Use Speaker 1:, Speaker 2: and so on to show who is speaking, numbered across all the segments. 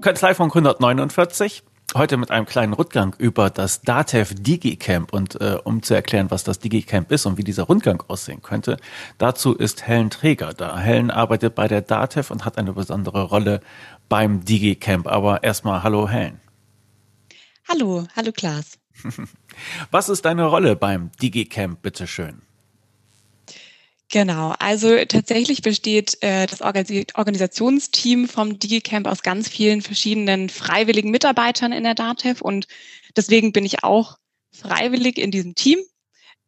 Speaker 1: Kanzlei von 149. Heute mit einem kleinen Rundgang über das DATEV DigiCamp und äh, um zu erklären, was das DigiCamp ist und wie dieser Rundgang aussehen könnte, dazu ist Helen Träger da. Helen arbeitet bei der DATEV und hat eine besondere Rolle beim DigiCamp. Aber erstmal hallo Helen.
Speaker 2: Hallo, hallo Klaas.
Speaker 1: was ist deine Rolle beim DigiCamp, bitteschön?
Speaker 2: Genau, also tatsächlich besteht äh, das Organisationsteam vom DigiCamp aus ganz vielen verschiedenen freiwilligen Mitarbeitern in der DATEV und deswegen bin ich auch freiwillig in diesem Team.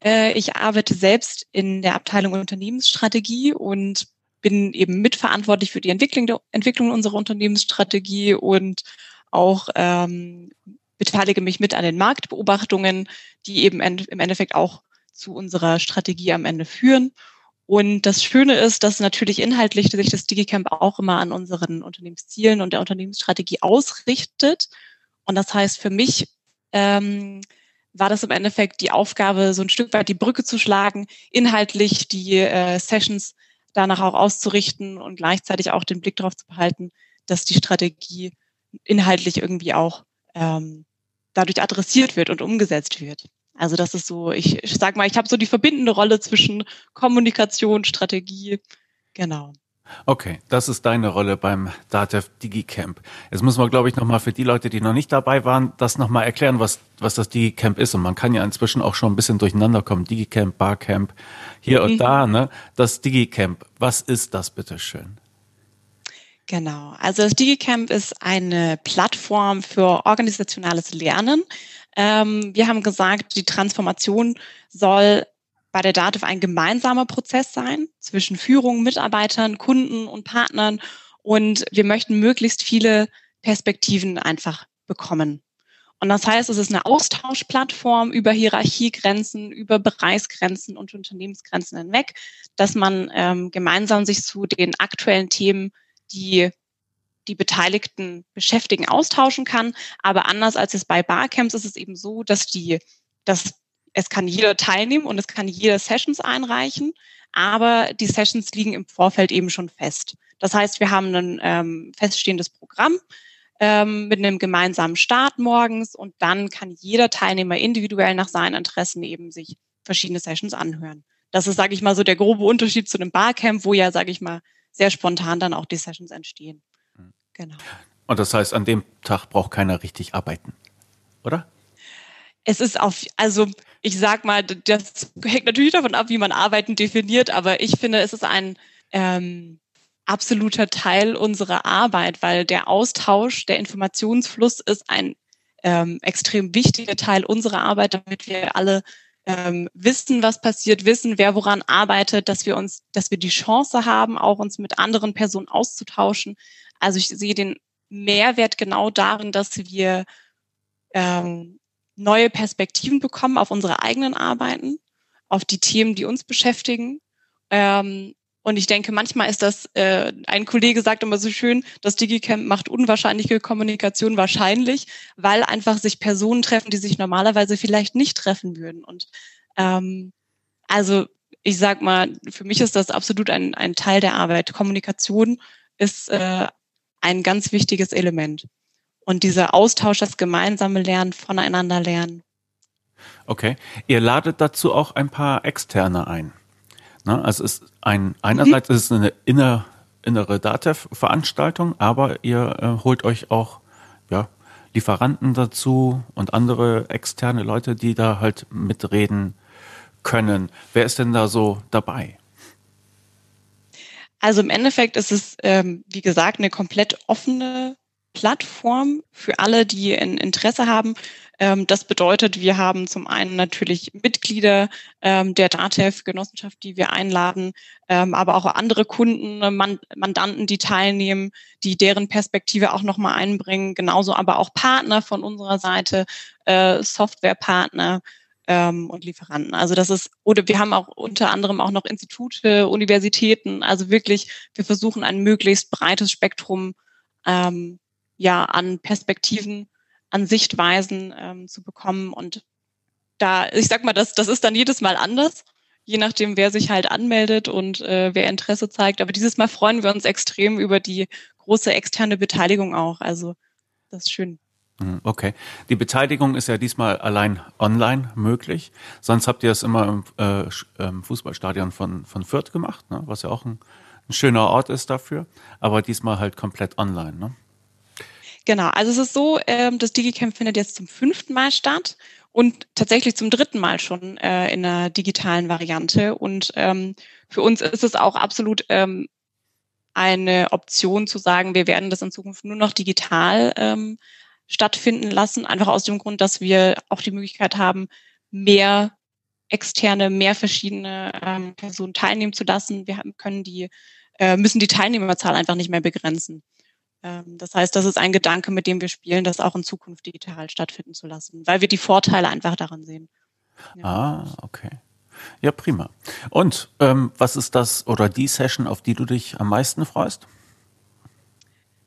Speaker 2: Äh, ich arbeite selbst in der Abteilung Unternehmensstrategie und bin eben mitverantwortlich für die Entwicklung, Entwicklung unserer Unternehmensstrategie und auch ähm, beteilige mich mit an den Marktbeobachtungen, die eben im Endeffekt auch zu unserer Strategie am Ende führen. Und das Schöne ist, dass natürlich inhaltlich sich das DigiCamp auch immer an unseren Unternehmenszielen und der Unternehmensstrategie ausrichtet. Und das heißt, für mich ähm, war das im Endeffekt die Aufgabe, so ein Stück weit die Brücke zu schlagen, inhaltlich die äh, Sessions danach auch auszurichten und gleichzeitig auch den Blick darauf zu behalten, dass die Strategie inhaltlich irgendwie auch ähm, dadurch adressiert wird und umgesetzt wird. Also das ist so, ich, ich sag mal, ich habe so die verbindende Rolle zwischen Kommunikation, Strategie, genau.
Speaker 1: Okay, das ist deine Rolle beim DATEV DigiCamp. Jetzt müssen wir, glaube ich, nochmal für die Leute, die noch nicht dabei waren, das nochmal erklären, was, was das DigiCamp ist. Und man kann ja inzwischen auch schon ein bisschen durcheinander kommen. DigiCamp, Barcamp, hier und mhm. da, ne? Das DigiCamp, was ist das bitteschön?
Speaker 2: Genau, also das DigiCamp ist eine Plattform für organisationales Lernen. Ähm, wir haben gesagt, die Transformation soll bei der DATEV ein gemeinsamer Prozess sein zwischen Führung, Mitarbeitern, Kunden und Partnern. Und wir möchten möglichst viele Perspektiven einfach bekommen. Und das heißt, es ist eine Austauschplattform über Hierarchiegrenzen, über Bereichsgrenzen und Unternehmensgrenzen hinweg, dass man ähm, gemeinsam sich zu den aktuellen Themen, die die Beteiligten beschäftigen, austauschen kann. Aber anders als es bei Barcamps ist es eben so, dass die, dass es kann jeder teilnehmen und es kann jeder Sessions einreichen, aber die Sessions liegen im Vorfeld eben schon fest. Das heißt, wir haben ein ähm, feststehendes Programm ähm, mit einem gemeinsamen Start morgens und dann kann jeder Teilnehmer individuell nach seinen Interessen eben sich verschiedene Sessions anhören. Das ist, sage ich mal, so der grobe Unterschied zu einem Barcamp, wo ja, sage ich mal, sehr spontan dann auch die Sessions entstehen.
Speaker 1: Genau. Und das heißt, an dem Tag braucht keiner richtig arbeiten, oder?
Speaker 2: Es ist auf, also ich sag mal, das hängt natürlich davon ab, wie man Arbeiten definiert, aber ich finde, es ist ein ähm, absoluter Teil unserer Arbeit, weil der Austausch, der Informationsfluss ist ein ähm, extrem wichtiger Teil unserer Arbeit, damit wir alle ähm, wissen, was passiert, wissen, wer woran arbeitet, dass wir uns, dass wir die Chance haben, auch uns mit anderen Personen auszutauschen, also ich sehe den Mehrwert genau darin, dass wir ähm, neue Perspektiven bekommen auf unsere eigenen Arbeiten, auf die Themen, die uns beschäftigen. Ähm, und ich denke, manchmal ist das, äh, ein Kollege sagt immer so schön, das Digicamp macht unwahrscheinliche Kommunikation wahrscheinlich, weil einfach sich Personen treffen, die sich normalerweise vielleicht nicht treffen würden. Und ähm, also ich sag mal, für mich ist das absolut ein, ein Teil der Arbeit. Kommunikation ist äh, ein ganz wichtiges Element. Und dieser Austausch, das gemeinsame Lernen, voneinander lernen.
Speaker 1: Okay. Ihr ladet dazu auch ein paar Externe ein. Ne? Also es ist ein, einerseits mhm. ist es eine inner, innere DATEV-Veranstaltung, aber ihr äh, holt euch auch ja, Lieferanten dazu und andere externe Leute, die da halt mitreden können. Wer ist denn da so dabei?
Speaker 2: Also im Endeffekt ist es, ähm, wie gesagt, eine komplett offene Plattform für alle, die ein Interesse haben. Ähm, das bedeutet, wir haben zum einen natürlich Mitglieder ähm, der DATEV-Genossenschaft, die wir einladen, ähm, aber auch andere Kunden, Man Mandanten, die teilnehmen, die deren Perspektive auch nochmal einbringen. Genauso aber auch Partner von unserer Seite, äh, Softwarepartner, ähm, und Lieferanten. Also das ist, oder wir haben auch unter anderem auch noch Institute, Universitäten, also wirklich, wir versuchen ein möglichst breites Spektrum ähm, ja an Perspektiven, an Sichtweisen ähm, zu bekommen. Und da, ich sag mal, das, das ist dann jedes Mal anders. je nachdem, wer sich halt anmeldet und äh, wer Interesse zeigt. Aber dieses Mal freuen wir uns extrem über die große externe Beteiligung auch. Also das ist schön.
Speaker 1: Mhm, okay. Die Beteiligung ist ja diesmal allein online möglich. Sonst habt ihr es immer im, äh, im Fußballstadion von, von Fürth gemacht, ne? was ja auch ein, ein, schöner Ort ist dafür. Aber diesmal halt komplett online. Ne?
Speaker 2: Genau, also es ist so, ähm, das DigiCamp findet jetzt zum fünften Mal statt und tatsächlich zum dritten Mal schon äh, in einer digitalen Variante. Und ähm, für uns ist es auch absolut ähm, eine Option zu sagen, wir werden das in Zukunft nur noch digital ähm, stattfinden lassen, einfach aus dem Grund, dass wir auch die Möglichkeit haben, mehr externe, mehr verschiedene ähm, Personen teilnehmen zu lassen. Wir haben, können die, äh, müssen die Teilnehmerzahl einfach nicht mehr begrenzen. Ähm, das heißt, das ist ein Gedanke, mit dem wir spielen, das auch in Zukunft digital stattfinden zu lassen, weil wir die Vorteile einfach daran sehen.
Speaker 1: Ja. Ah, okay. Ja, prima. Und ähm, was ist das oder die Session, auf die du dich am meisten freust?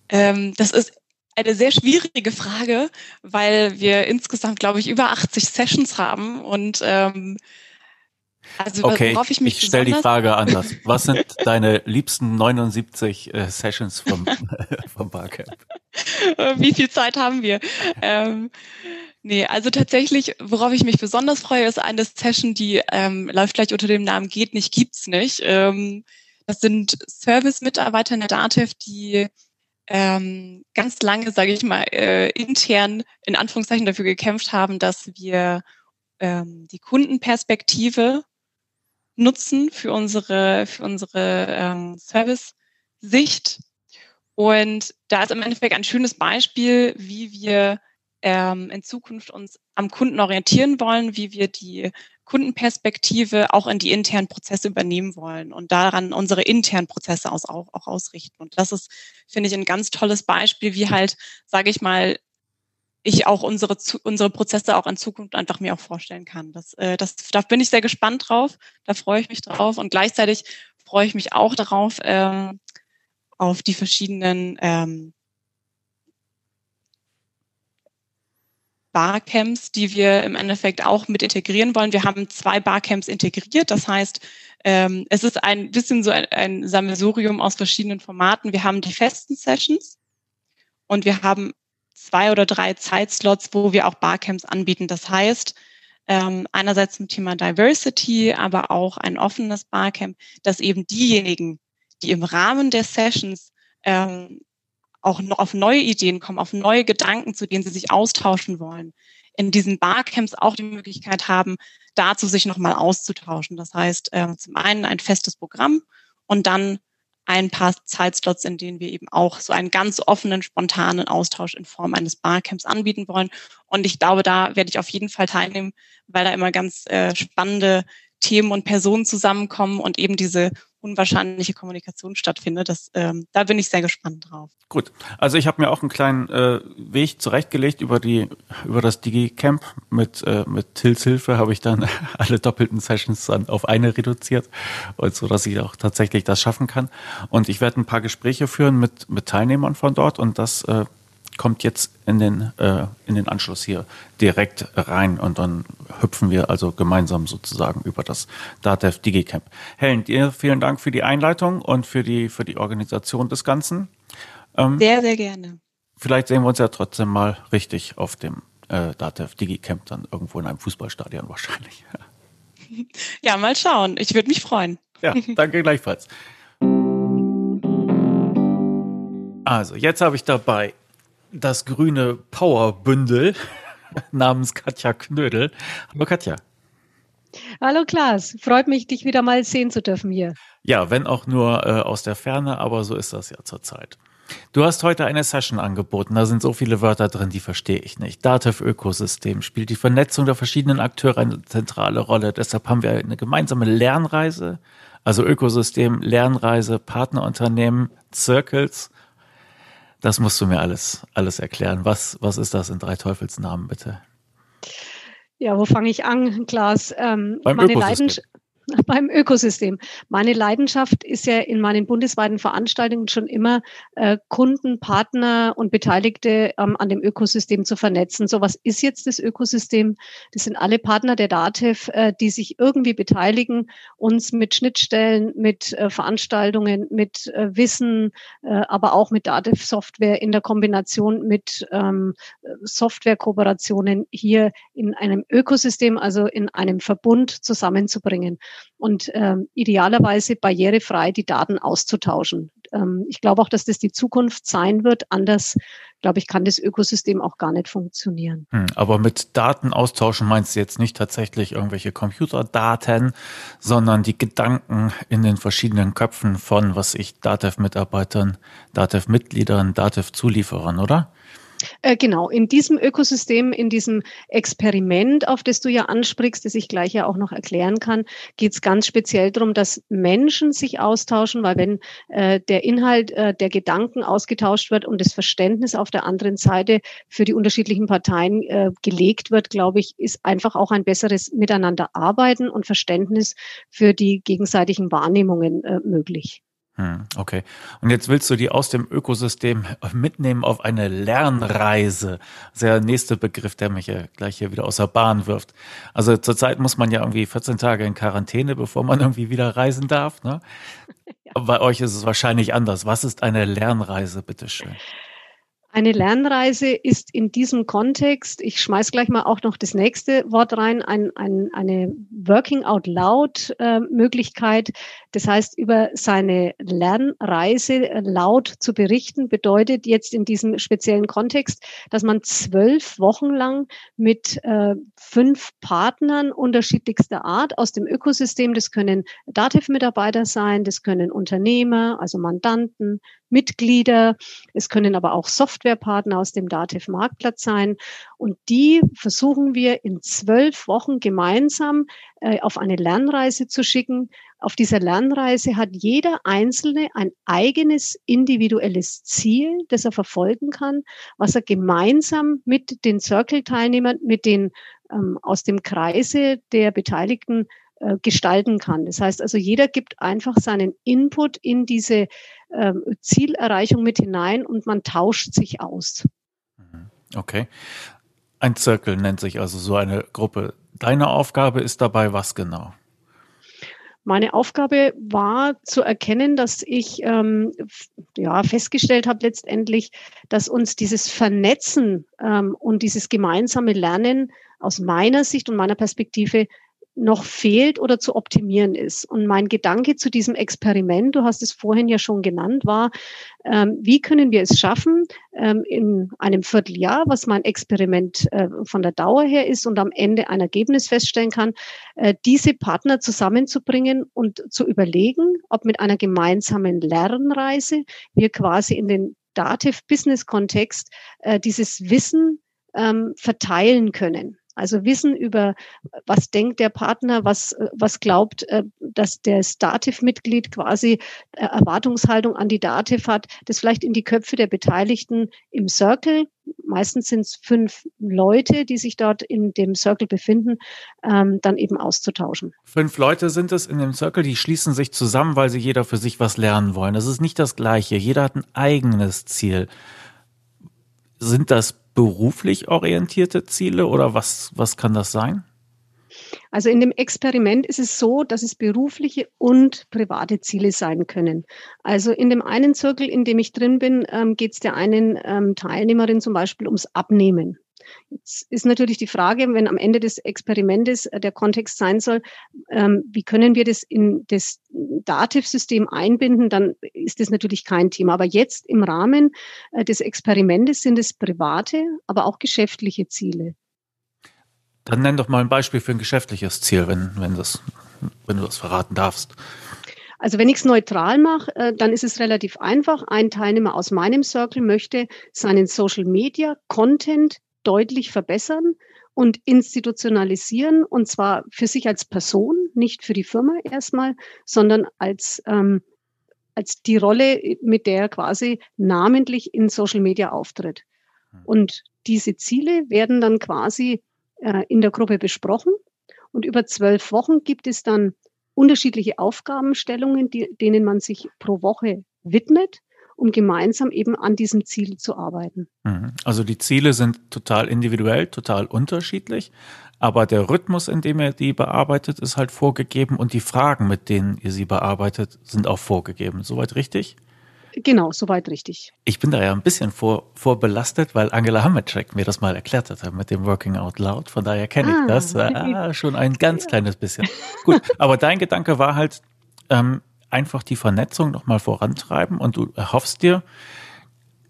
Speaker 2: Ähm, das ist eine sehr schwierige Frage, weil wir insgesamt, glaube ich, über 80 Sessions haben und ähm,
Speaker 1: also okay, worauf ich mich ich stelle die Frage anders. Was sind deine liebsten 79 äh, Sessions vom, vom Barcamp?
Speaker 2: Wie viel Zeit haben wir? Ähm, nee, also tatsächlich, worauf ich mich besonders freue, ist eine Session, die ähm, läuft gleich unter dem Namen Geht nicht, gibt's nicht. Ähm, das sind Service-Mitarbeiter in der DATEV, die ähm, ganz lange, sage ich mal, äh, intern in Anführungszeichen dafür gekämpft haben, dass wir ähm, die Kundenperspektive nutzen für unsere, für unsere ähm, Service-Sicht. Und da ist im Endeffekt ein schönes Beispiel, wie wir ähm, in Zukunft uns am Kunden orientieren wollen, wie wir die Kundenperspektive auch in die internen Prozesse übernehmen wollen und daran unsere internen Prozesse aus, auch, auch ausrichten. Und das ist, finde ich, ein ganz tolles Beispiel, wie halt, sage ich mal, ich auch unsere, unsere Prozesse auch in Zukunft einfach mir auch vorstellen kann. Das, äh, das, da bin ich sehr gespannt drauf, da freue ich mich drauf und gleichzeitig freue ich mich auch darauf, ähm, auf die verschiedenen ähm, Barcamps, die wir im Endeffekt auch mit integrieren wollen. Wir haben zwei Barcamps integriert. Das heißt, ähm, es ist ein bisschen so ein, ein Sammelsurium aus verschiedenen Formaten. Wir haben die festen Sessions und wir haben zwei oder drei Zeitslots, wo wir auch Barcamps anbieten. Das heißt, ähm, einerseits zum Thema Diversity, aber auch ein offenes Barcamp, dass eben diejenigen, die im Rahmen der Sessions ähm, auch noch auf neue Ideen kommen, auf neue Gedanken, zu denen sie sich austauschen wollen, in diesen Barcamps auch die Möglichkeit haben, dazu sich nochmal auszutauschen. Das heißt, äh, zum einen ein festes Programm und dann ein paar Zeitslots, in denen wir eben auch so einen ganz offenen, spontanen Austausch in Form eines Barcamps anbieten wollen. Und ich glaube, da werde ich auf jeden Fall teilnehmen, weil da immer ganz äh, spannende Themen und Personen zusammenkommen und eben diese unwahrscheinliche Kommunikation stattfindet. Das, ähm, da bin ich sehr gespannt drauf.
Speaker 1: Gut, also ich habe mir auch einen kleinen äh, Weg zurechtgelegt über die über das DigiCamp mit äh, mit Tils Hilfe habe ich dann alle doppelten Sessions dann auf eine reduziert und so, dass ich auch tatsächlich das schaffen kann. Und ich werde ein paar Gespräche führen mit mit Teilnehmern von dort und das äh, kommt jetzt in den, äh, in den Anschluss hier direkt rein und dann hüpfen wir also gemeinsam sozusagen über das DATEV DigiCamp. Helen, dir vielen Dank für die Einleitung und für die, für die Organisation des Ganzen.
Speaker 2: Ähm, sehr, sehr gerne.
Speaker 1: Vielleicht sehen wir uns ja trotzdem mal richtig auf dem äh, DATEV DigiCamp dann irgendwo in einem Fußballstadion wahrscheinlich.
Speaker 2: Ja, mal schauen. Ich würde mich freuen.
Speaker 1: Ja, danke gleichfalls. Also, jetzt habe ich dabei das grüne Powerbündel namens Katja Knödel. Hallo Katja.
Speaker 3: Hallo Klaas, freut mich, dich wieder mal sehen zu dürfen hier.
Speaker 1: Ja, wenn auch nur äh, aus der Ferne, aber so ist das ja zurzeit. Du hast heute eine Session angeboten, da sind so viele Wörter drin, die verstehe ich nicht. Dativ-Ökosystem spielt die Vernetzung der verschiedenen Akteure eine zentrale Rolle. Deshalb haben wir eine gemeinsame Lernreise, also Ökosystem, Lernreise, Partnerunternehmen, Circles das musst du mir alles, alles erklären. Was, was ist das in drei Teufelsnamen, bitte?
Speaker 3: Ja, wo fange ich an, Klaas?
Speaker 1: Ähm, meine Ökosystem.
Speaker 3: beim Ökosystem. Meine Leidenschaft ist ja in meinen bundesweiten Veranstaltungen schon immer, äh, Kunden, Partner und Beteiligte ähm, an dem Ökosystem zu vernetzen. So was ist jetzt das Ökosystem? Das sind alle Partner der DATEV, äh, die sich irgendwie beteiligen, uns mit Schnittstellen, mit äh, Veranstaltungen, mit äh, Wissen, äh, aber auch mit DATEV-Software in der Kombination mit ähm, Software-Kooperationen hier in einem Ökosystem, also in einem Verbund zusammenzubringen und ähm, idealerweise barrierefrei die Daten auszutauschen. Ähm, ich glaube auch, dass das die Zukunft sein wird. Anders, glaube ich, kann das Ökosystem auch gar nicht funktionieren.
Speaker 1: Hm, aber mit Daten austauschen meinst du jetzt nicht tatsächlich irgendwelche Computerdaten, sondern die Gedanken in den verschiedenen Köpfen von, was ich, DATEV-Mitarbeitern, DATEV-Mitgliedern, DATEV-Zulieferern, oder?
Speaker 3: Äh, genau, in diesem Ökosystem, in diesem Experiment, auf das du ja ansprichst, das ich gleich ja auch noch erklären kann, geht es ganz speziell darum, dass Menschen sich austauschen, weil wenn äh, der Inhalt äh, der Gedanken ausgetauscht wird und das Verständnis auf der anderen Seite für die unterschiedlichen Parteien äh, gelegt wird, glaube ich, ist einfach auch ein besseres Miteinander arbeiten und Verständnis für die gegenseitigen Wahrnehmungen äh, möglich.
Speaker 1: Hm, okay. Und jetzt willst du die aus dem Ökosystem mitnehmen auf eine Lernreise. Das ist der nächste Begriff, der mich ja gleich hier wieder aus der Bahn wirft. Also zurzeit muss man ja irgendwie 14 Tage in Quarantäne, bevor man irgendwie wieder reisen darf. Ne? Ja. Bei euch ist es wahrscheinlich anders. Was ist eine Lernreise, bitteschön?
Speaker 3: Eine Lernreise ist in diesem Kontext, ich schmeiß gleich mal auch noch das nächste Wort rein, ein, ein, eine Working Out Loud äh, Möglichkeit. Das heißt, über seine Lernreise äh, laut zu berichten, bedeutet jetzt in diesem speziellen Kontext, dass man zwölf Wochen lang mit äh, fünf Partnern unterschiedlichster Art aus dem Ökosystem, das können Dativ-Mitarbeiter sein, das können Unternehmer, also Mandanten, Mitglieder, es können aber auch Softwarepartner aus dem Dativ Marktplatz sein. Und die versuchen wir in zwölf Wochen gemeinsam äh, auf eine Lernreise zu schicken. Auf dieser Lernreise hat jeder Einzelne ein eigenes individuelles Ziel, das er verfolgen kann, was er gemeinsam mit den Circle-Teilnehmern, mit den ähm, aus dem Kreise der Beteiligten äh, gestalten kann. Das heißt also, jeder gibt einfach seinen Input in diese ähm, Zielerreichung mit hinein und man tauscht sich aus.
Speaker 1: Mhm. Okay. Ein Zirkel nennt sich also so eine Gruppe. Deine Aufgabe ist dabei was genau?
Speaker 3: Meine Aufgabe war zu erkennen, dass ich ähm, ja, festgestellt habe letztendlich, dass uns dieses Vernetzen ähm, und dieses gemeinsame Lernen aus meiner Sicht und meiner Perspektive noch fehlt oder zu optimieren ist. Und mein Gedanke zu diesem Experiment, du hast es vorhin ja schon genannt, war, ähm, wie können wir es schaffen, ähm, in einem Vierteljahr, was mein Experiment äh, von der Dauer her ist und am Ende ein Ergebnis feststellen kann, äh, diese Partner zusammenzubringen und zu überlegen, ob mit einer gemeinsamen Lernreise wir quasi in den Dativ Business Kontext äh, dieses Wissen ähm, verteilen können. Also Wissen über, was denkt der Partner, was, was glaubt, äh, dass der Dativ-Mitglied quasi äh, Erwartungshaltung an die Dativ hat, das vielleicht in die Köpfe der Beteiligten im Circle, meistens sind es fünf Leute, die sich dort in dem Circle befinden, ähm, dann eben auszutauschen.
Speaker 1: Fünf Leute sind es in dem Circle, die schließen sich zusammen, weil sie jeder für sich was lernen wollen. Das ist nicht das Gleiche. Jeder hat ein eigenes Ziel. Sind das beruflich orientierte Ziele oder was, was kann das sein?
Speaker 3: Also in dem Experiment ist es so, dass es berufliche und private Ziele sein können. Also in dem einen Zirkel, in dem ich drin bin, ähm, geht es der einen ähm, Teilnehmerin zum Beispiel ums Abnehmen. Jetzt ist natürlich die Frage, wenn am Ende des Experimentes äh, der Kontext sein soll, ähm, wie können wir das in das Dativ-System einbinden, dann ist das natürlich kein Thema. Aber jetzt im Rahmen äh, des Experimentes sind es private, aber auch geschäftliche Ziele.
Speaker 1: Dann nenn doch mal ein Beispiel für ein geschäftliches Ziel, wenn, wenn, das, wenn du das verraten darfst.
Speaker 3: Also wenn ich es neutral mache, äh, dann ist es relativ einfach. Ein Teilnehmer aus meinem Circle möchte seinen Social Media Content deutlich verbessern und institutionalisieren, und zwar für sich als Person, nicht für die Firma erstmal, sondern als, ähm, als die Rolle, mit der er quasi namentlich in Social Media auftritt. Hm. Und diese Ziele werden dann quasi äh, in der Gruppe besprochen. Und über zwölf Wochen gibt es dann unterschiedliche Aufgabenstellungen, die, denen man sich pro Woche widmet um gemeinsam eben an diesem Ziel zu arbeiten.
Speaker 1: Mhm. Also die Ziele sind total individuell, total unterschiedlich, aber der Rhythmus, in dem ihr die bearbeitet, ist halt vorgegeben und die Fragen, mit denen ihr sie bearbeitet, sind auch vorgegeben. Soweit richtig?
Speaker 3: Genau, soweit richtig.
Speaker 1: Ich bin da ja ein bisschen vor, vorbelastet, weil Angela Hammercheck mir das mal erklärt hat mit dem Working Out Loud. Von daher kenne ich ah, das ah, schon ein ganz kleines bisschen. Gut, aber dein Gedanke war halt, ähm, einfach die Vernetzung nochmal vorantreiben und du erhoffst dir,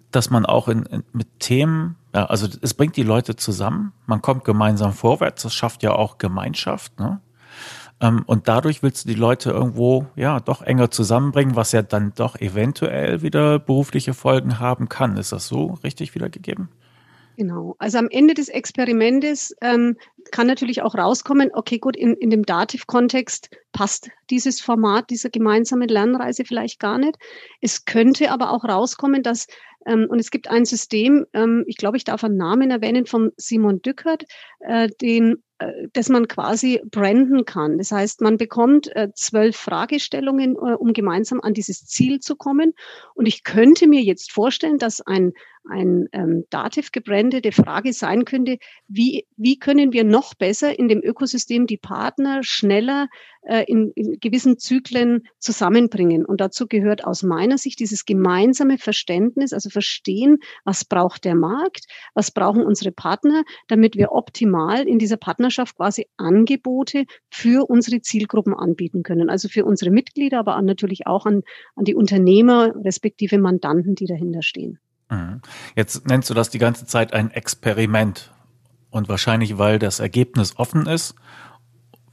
Speaker 1: dass man auch in, in, mit Themen, ja, also es bringt die Leute zusammen, man kommt gemeinsam vorwärts, das schafft ja auch Gemeinschaft, ne? Ähm, und dadurch willst du die Leute irgendwo ja doch enger zusammenbringen, was ja dann doch eventuell wieder berufliche Folgen haben kann. Ist das so richtig wiedergegeben?
Speaker 3: Genau. Also am Ende des Experimentes ähm, kann natürlich auch rauskommen, okay, gut, in, in dem Dativ-Kontext passt dieses Format dieser gemeinsamen Lernreise vielleicht gar nicht. Es könnte aber auch rauskommen, dass, ähm, und es gibt ein System, ähm, ich glaube, ich darf einen Namen erwähnen, von Simon Dückert, äh, den äh, dass man quasi branden kann. Das heißt, man bekommt äh, zwölf Fragestellungen, äh, um gemeinsam an dieses Ziel zu kommen. Und ich könnte mir jetzt vorstellen, dass ein, ein ähm, Dativ gebrandete Frage sein könnte, wie, wie können wir noch besser in dem Ökosystem die Partner schneller äh, in, in gewissen Zyklen zusammenbringen. Und dazu gehört aus meiner Sicht dieses gemeinsame Verständnis, also verstehen, was braucht der Markt, was brauchen unsere Partner, damit wir optimal in dieser Partnerschaft quasi Angebote für unsere Zielgruppen anbieten können. Also für unsere Mitglieder, aber natürlich auch an, an die Unternehmer respektive Mandanten, die dahinter stehen.
Speaker 1: Mhm. Jetzt nennst du das die ganze Zeit ein Experiment. Und wahrscheinlich, weil das Ergebnis offen ist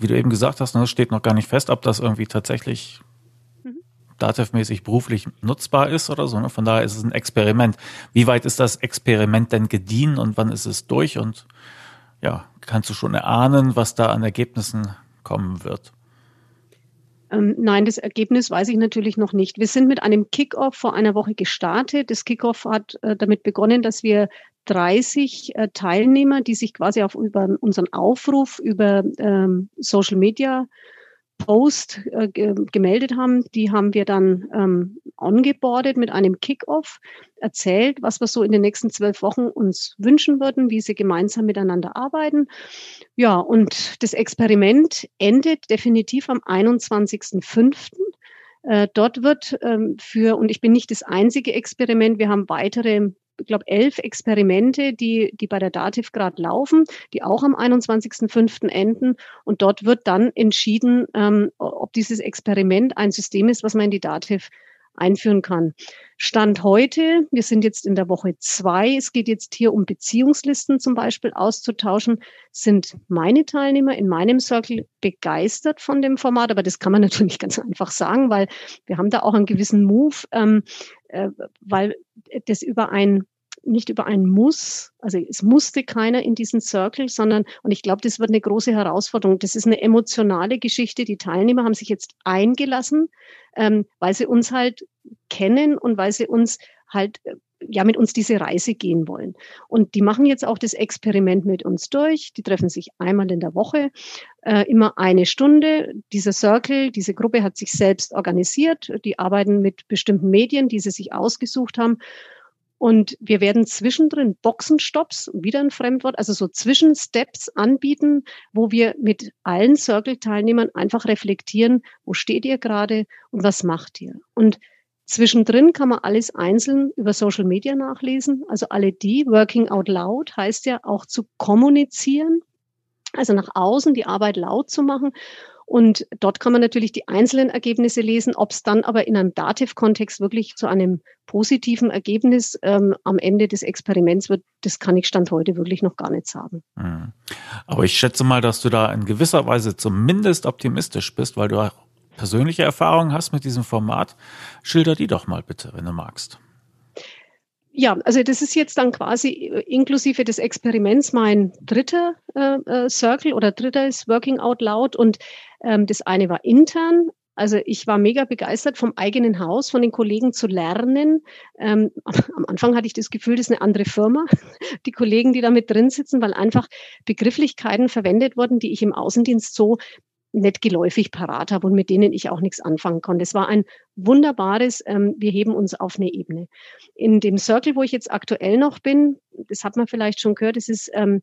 Speaker 1: wie du eben gesagt hast, ne, steht noch gar nicht fest, ob das irgendwie tatsächlich mhm. dativ-mäßig beruflich nutzbar ist oder so. Ne? Von daher ist es ein Experiment. Wie weit ist das Experiment denn gediehen und wann ist es durch? Und ja, kannst du schon erahnen, was da an Ergebnissen kommen wird?
Speaker 3: Ähm, nein, das Ergebnis weiß ich natürlich noch nicht. Wir sind mit einem Kickoff vor einer Woche gestartet. Das Kickoff hat äh, damit begonnen, dass wir 30 äh, Teilnehmer, die sich quasi auf über unseren Aufruf über ähm, Social Media Post äh, gemeldet haben. Die haben wir dann ähm, ongeboardet mit einem Kickoff, erzählt, was wir so in den nächsten zwölf Wochen uns wünschen würden, wie sie gemeinsam miteinander arbeiten. Ja, und das Experiment endet definitiv am 21.05. Äh, dort wird ähm, für, und ich bin nicht das einzige Experiment, wir haben weitere glaube, elf Experimente, die, die bei der Dativ gerade laufen, die auch am 21.05. enden. Und dort wird dann entschieden, ähm, ob dieses Experiment ein System ist, was man in die Dativ einführen kann. Stand heute, wir sind jetzt in der Woche zwei, es geht jetzt hier um Beziehungslisten zum Beispiel auszutauschen, sind meine Teilnehmer in meinem Circle begeistert von dem Format, aber das kann man natürlich ganz einfach sagen, weil wir haben da auch einen gewissen Move, ähm, äh, weil das über ein nicht über ein Muss, also es musste keiner in diesen Circle, sondern, und ich glaube, das wird eine große Herausforderung. Das ist eine emotionale Geschichte. Die Teilnehmer haben sich jetzt eingelassen, ähm, weil sie uns halt kennen und weil sie uns halt äh, ja mit uns diese Reise gehen wollen. Und die machen jetzt auch das Experiment mit uns durch. Die treffen sich einmal in der Woche, äh, immer eine Stunde. Dieser Circle, diese Gruppe hat sich selbst organisiert. Die arbeiten mit bestimmten Medien, die sie sich ausgesucht haben. Und wir werden zwischendrin Boxenstops, wieder ein Fremdwort, also so Zwischensteps anbieten, wo wir mit allen Circle-Teilnehmern einfach reflektieren, wo steht ihr gerade und was macht ihr? Und Zwischendrin kann man alles einzeln über Social Media nachlesen. Also alle die, Working Out Loud heißt ja auch zu kommunizieren, also nach außen die Arbeit laut zu machen. Und dort kann man natürlich die einzelnen Ergebnisse lesen. Ob es dann aber in einem Dativ-Kontext wirklich zu einem positiven Ergebnis ähm, am Ende des Experiments wird, das kann ich Stand heute wirklich noch gar nicht sagen.
Speaker 1: Mhm. Aber ich schätze mal, dass du da in gewisser Weise zumindest optimistisch bist, weil du auch persönliche Erfahrungen hast mit diesem Format. Schilder die doch mal bitte, wenn du magst.
Speaker 3: Ja, also das ist jetzt dann quasi äh, inklusive des Experiments mein dritter äh, äh, Circle oder dritter ist Working Out Loud und ähm, das eine war intern. Also ich war mega begeistert vom eigenen Haus, von den Kollegen zu lernen. Ähm, am Anfang hatte ich das Gefühl, das ist eine andere Firma, die Kollegen, die da mit drin sitzen, weil einfach Begrifflichkeiten verwendet wurden, die ich im Außendienst so nicht geläufig parat habe und mit denen ich auch nichts anfangen konnte. Es war ein wunderbares, ähm, wir heben uns auf eine Ebene. In dem Circle, wo ich jetzt aktuell noch bin, das hat man vielleicht schon gehört, es ist ähm,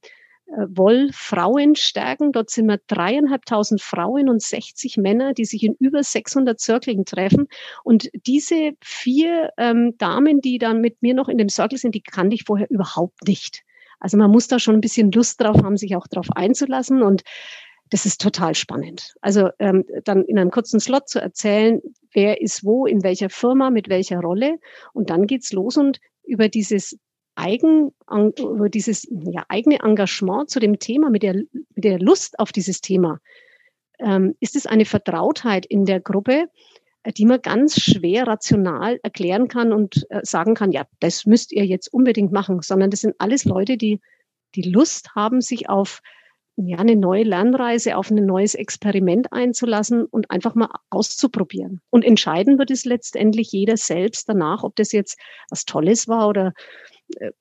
Speaker 3: äh, Woll Frauen stärken. Dort sind wir dreieinhalbtausend Frauen und 60 Männer, die sich in über 600 Zirkeln treffen. Und diese vier ähm, Damen, die dann mit mir noch in dem Circle sind, die kannte ich vorher überhaupt nicht. Also man muss da schon ein bisschen Lust drauf haben, sich auch darauf einzulassen. Und das ist total spannend. Also ähm, dann in einem kurzen Slot zu erzählen, wer ist wo, in welcher Firma, mit welcher Rolle. Und dann geht's los und über dieses Eigen, über dieses ja, eigene Engagement zu dem Thema, mit der, mit der Lust auf dieses Thema, ähm, ist es eine Vertrautheit in der Gruppe, äh, die man ganz schwer rational erklären kann und äh, sagen kann, ja, das müsst ihr jetzt unbedingt machen, sondern das sind alles Leute, die die Lust haben, sich auf ja, eine neue Lernreise, auf ein neues Experiment einzulassen und einfach mal auszuprobieren. Und entscheiden wird es letztendlich jeder selbst danach, ob das jetzt was Tolles war oder äh,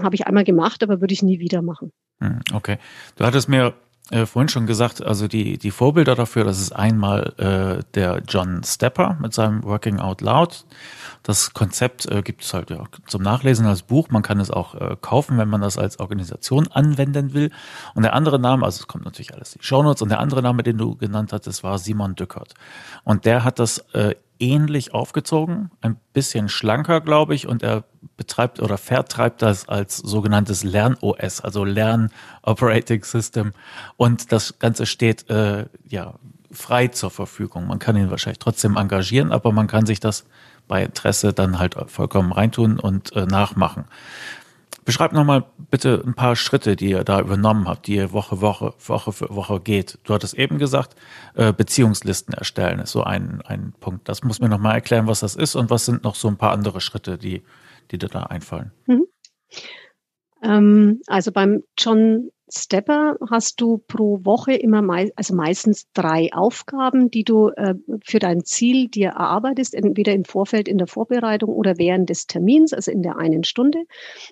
Speaker 3: habe ich einmal gemacht, aber würde ich nie wieder machen.
Speaker 1: Hm, okay. Du hattest mir äh, vorhin schon gesagt, also die, die Vorbilder dafür, das ist einmal äh, der John Stepper mit seinem Working Out Loud. Das Konzept äh, gibt es halt ja zum Nachlesen als Buch. Man kann es auch äh, kaufen, wenn man das als Organisation anwenden will. Und der andere Name, also es kommt natürlich alles die Shownotes, und der andere Name, den du genannt hattest, war Simon Dückert. Und der hat das äh, ähnlich aufgezogen, ein bisschen schlanker, glaube ich, und er betreibt oder vertreibt das als sogenanntes Lern-OS, also Lern Operating System. Und das Ganze steht äh, ja frei zur Verfügung. Man kann ihn wahrscheinlich trotzdem engagieren, aber man kann sich das bei Interesse dann halt vollkommen reintun und äh, nachmachen. Beschreib nochmal bitte ein paar Schritte, die ihr da übernommen habt, die ihr Woche, Woche, Woche für Woche geht. Du hattest eben gesagt, äh, Beziehungslisten erstellen ist so ein, ein Punkt. Das muss mir nochmal erklären, was das ist und was sind noch so ein paar andere Schritte, die, die dir da einfallen. Mhm.
Speaker 3: Ähm, also beim John Stepper hast du pro Woche immer mei also meistens drei Aufgaben, die du äh, für dein Ziel dir erarbeitest, entweder im Vorfeld in der Vorbereitung oder während des Termins, also in der einen Stunde.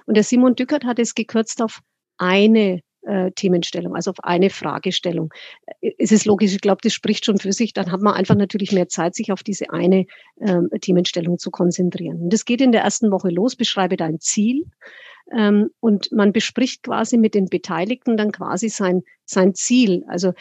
Speaker 3: Und der Simon Dückert hat es gekürzt auf eine äh, Themenstellung, also auf eine Fragestellung. Äh, es ist logisch, ich glaube, das spricht schon für sich. Dann hat man einfach natürlich mehr Zeit, sich auf diese eine äh, Themenstellung zu konzentrieren. Und das geht in der ersten Woche los. Beschreibe dein Ziel. Ähm, und man bespricht quasi mit den Beteiligten dann quasi sein, sein Ziel. Also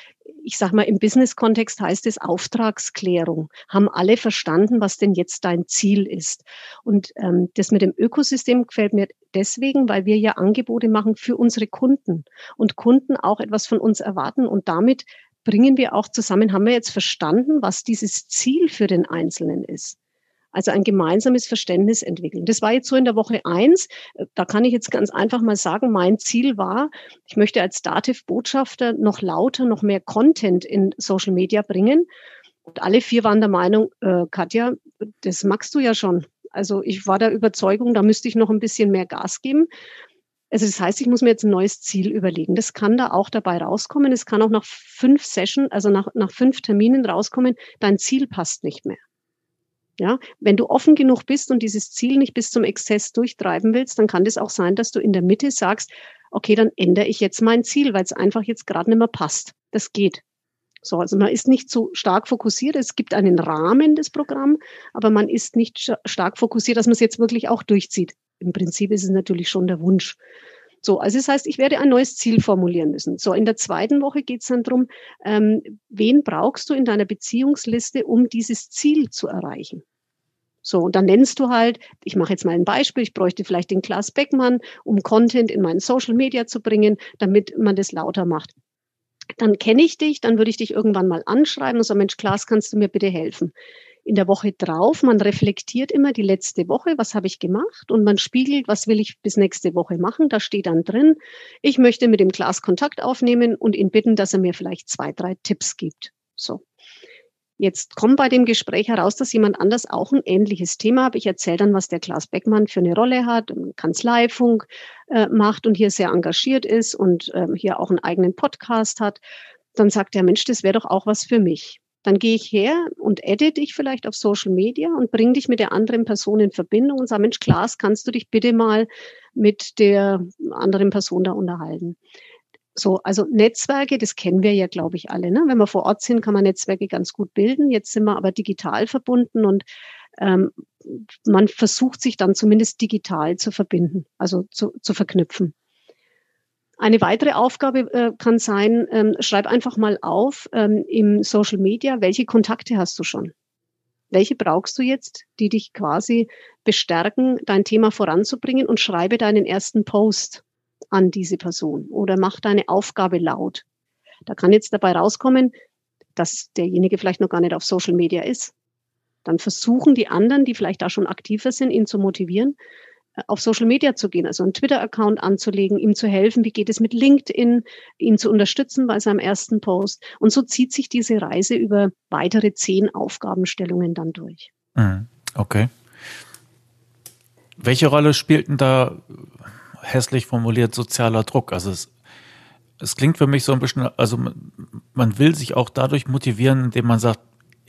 Speaker 3: ich sage mal, im Business-Kontext heißt es Auftragsklärung. Haben alle verstanden, was denn jetzt dein Ziel ist? Und ähm, das mit dem Ökosystem gefällt mir deswegen, weil wir ja Angebote machen für unsere Kunden und Kunden auch etwas von uns erwarten und damit bringen wir auch zusammen, haben wir jetzt verstanden, was dieses Ziel für den Einzelnen ist. Also ein gemeinsames Verständnis entwickeln. Das war jetzt so in der Woche eins. Da kann ich jetzt ganz einfach mal sagen, mein Ziel war, ich möchte als Dativ-Botschafter noch lauter, noch mehr Content in Social Media bringen. Und alle vier waren der Meinung, äh, Katja, das magst du ja schon. Also ich war der Überzeugung, da müsste ich noch ein bisschen mehr Gas geben. Also das heißt, ich muss mir jetzt ein neues Ziel überlegen. Das kann da auch dabei rauskommen. Es kann auch nach fünf Sessions, also nach, nach fünf Terminen rauskommen, dein Ziel passt nicht mehr. Ja, wenn du offen genug bist und dieses Ziel nicht bis zum Exzess durchtreiben willst, dann kann das auch sein, dass du in der Mitte sagst, okay, dann ändere ich jetzt mein Ziel, weil es einfach jetzt gerade nicht mehr passt. Das geht. So, also man ist nicht so stark fokussiert. Es gibt einen Rahmen des Programms, aber man ist nicht stark fokussiert, dass man es jetzt wirklich auch durchzieht. Im Prinzip ist es natürlich schon der Wunsch. So, also das heißt, ich werde ein neues Ziel formulieren müssen. So, in der zweiten Woche geht es dann darum, ähm, wen brauchst du in deiner Beziehungsliste, um dieses Ziel zu erreichen? So, und dann nennst du halt, ich mache jetzt mal ein Beispiel, ich bräuchte vielleicht den Klaas Beckmann, um Content in meinen Social Media zu bringen, damit man das lauter macht. Dann kenne ich dich, dann würde ich dich irgendwann mal anschreiben und sagen, Mensch, Klaas, kannst du mir bitte helfen? In der Woche drauf. Man reflektiert immer die letzte Woche, was habe ich gemacht und man spiegelt, was will ich bis nächste Woche machen. Da steht dann drin, ich möchte mit dem Glas Kontakt aufnehmen und ihn bitten, dass er mir vielleicht zwei, drei Tipps gibt. So. Jetzt kommt bei dem Gespräch heraus, dass jemand anders auch ein ähnliches Thema hat. Ich erzähle dann, was der Klaas Beckmann für eine Rolle hat, Kanzleifunk äh, macht und hier sehr engagiert ist und äh, hier auch einen eigenen Podcast hat. Dann sagt der Mensch, das wäre doch auch was für mich. Dann gehe ich her und edit dich vielleicht auf Social Media und bringe dich mit der anderen Person in Verbindung und sage, Mensch, Klaas, kannst du dich bitte mal mit der anderen Person da unterhalten? So, also Netzwerke, das kennen wir ja, glaube ich, alle. Ne? Wenn wir vor Ort sind, kann man Netzwerke ganz gut bilden. Jetzt sind wir aber digital verbunden und ähm, man versucht sich dann zumindest digital zu verbinden, also zu, zu verknüpfen. Eine weitere Aufgabe äh, kann sein, ähm, schreib einfach mal auf ähm, im Social Media, welche Kontakte hast du schon? Welche brauchst du jetzt, die dich quasi bestärken, dein Thema voranzubringen und schreibe deinen ersten Post an diese Person oder mach deine Aufgabe laut. Da kann jetzt dabei rauskommen, dass derjenige vielleicht noch gar nicht auf Social Media ist. Dann versuchen die anderen, die vielleicht da schon aktiver sind, ihn zu motivieren, auf Social Media zu gehen, also einen Twitter-Account anzulegen, ihm zu helfen, wie geht es mit LinkedIn, ihn zu unterstützen bei seinem ersten Post. Und so zieht sich diese Reise über weitere zehn Aufgabenstellungen dann durch.
Speaker 1: Mhm. Okay. Welche Rolle spielt denn da hässlich formuliert sozialer Druck? Also es, es klingt für mich so ein bisschen, also man will sich auch dadurch motivieren, indem man sagt,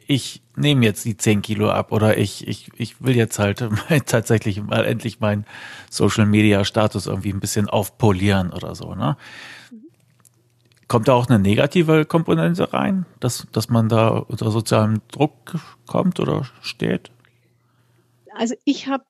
Speaker 1: ich nehme jetzt die 10 Kilo ab oder ich, ich, ich will jetzt halt tatsächlich mal endlich meinen Social Media Status irgendwie ein bisschen aufpolieren oder so, ne? Kommt da auch eine negative Komponente rein, dass, dass man da unter sozialem Druck kommt oder steht?
Speaker 3: Also ich habe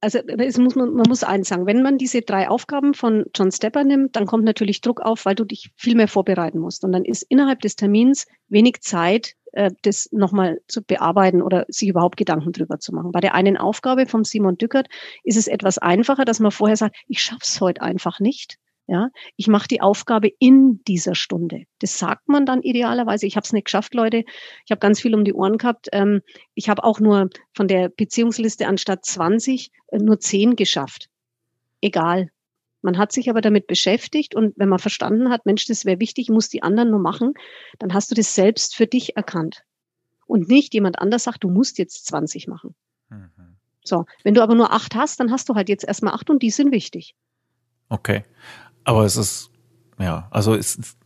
Speaker 3: also es muss man, man muss eins sagen, wenn man diese drei Aufgaben von John Stepper nimmt, dann kommt natürlich Druck auf, weil du dich viel mehr vorbereiten musst. Und dann ist innerhalb des Termins wenig Zeit, äh, das nochmal zu bearbeiten oder sich überhaupt Gedanken drüber zu machen. Bei der einen Aufgabe vom Simon Dückert ist es etwas einfacher, dass man vorher sagt, ich schaff's heute einfach nicht. Ja, ich mache die Aufgabe in dieser Stunde. Das sagt man dann idealerweise. Ich habe es nicht geschafft, Leute. Ich habe ganz viel um die Ohren gehabt. Ähm, ich habe auch nur von der Beziehungsliste anstatt 20 äh, nur 10 geschafft. Egal. Man hat sich aber damit beschäftigt und wenn man verstanden hat, Mensch, das wäre wichtig, muss die anderen nur machen, dann hast du das selbst für dich erkannt. Und nicht jemand anders sagt, du musst jetzt 20 machen. Mhm. So, wenn du aber nur acht hast, dann hast du halt jetzt erstmal acht und die sind wichtig.
Speaker 1: Okay. Aber es ist, ja, also es,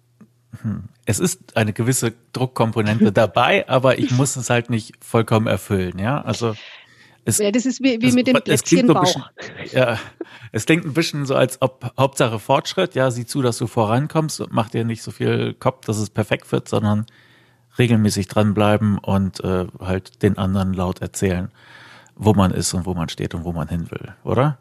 Speaker 1: hm, es ist eine gewisse Druckkomponente dabei, aber ich muss es halt nicht vollkommen erfüllen, ja. Also
Speaker 3: es, ja, das ist wie, wie es, mit dem Plätzchenbauch.
Speaker 1: So ja, es klingt ein bisschen so, als ob Hauptsache Fortschritt, ja, sieh zu, dass du vorankommst und mach dir nicht so viel Kopf, dass es perfekt wird, sondern regelmäßig dranbleiben und äh, halt den anderen laut erzählen, wo man ist und wo man steht und wo man hin will, oder?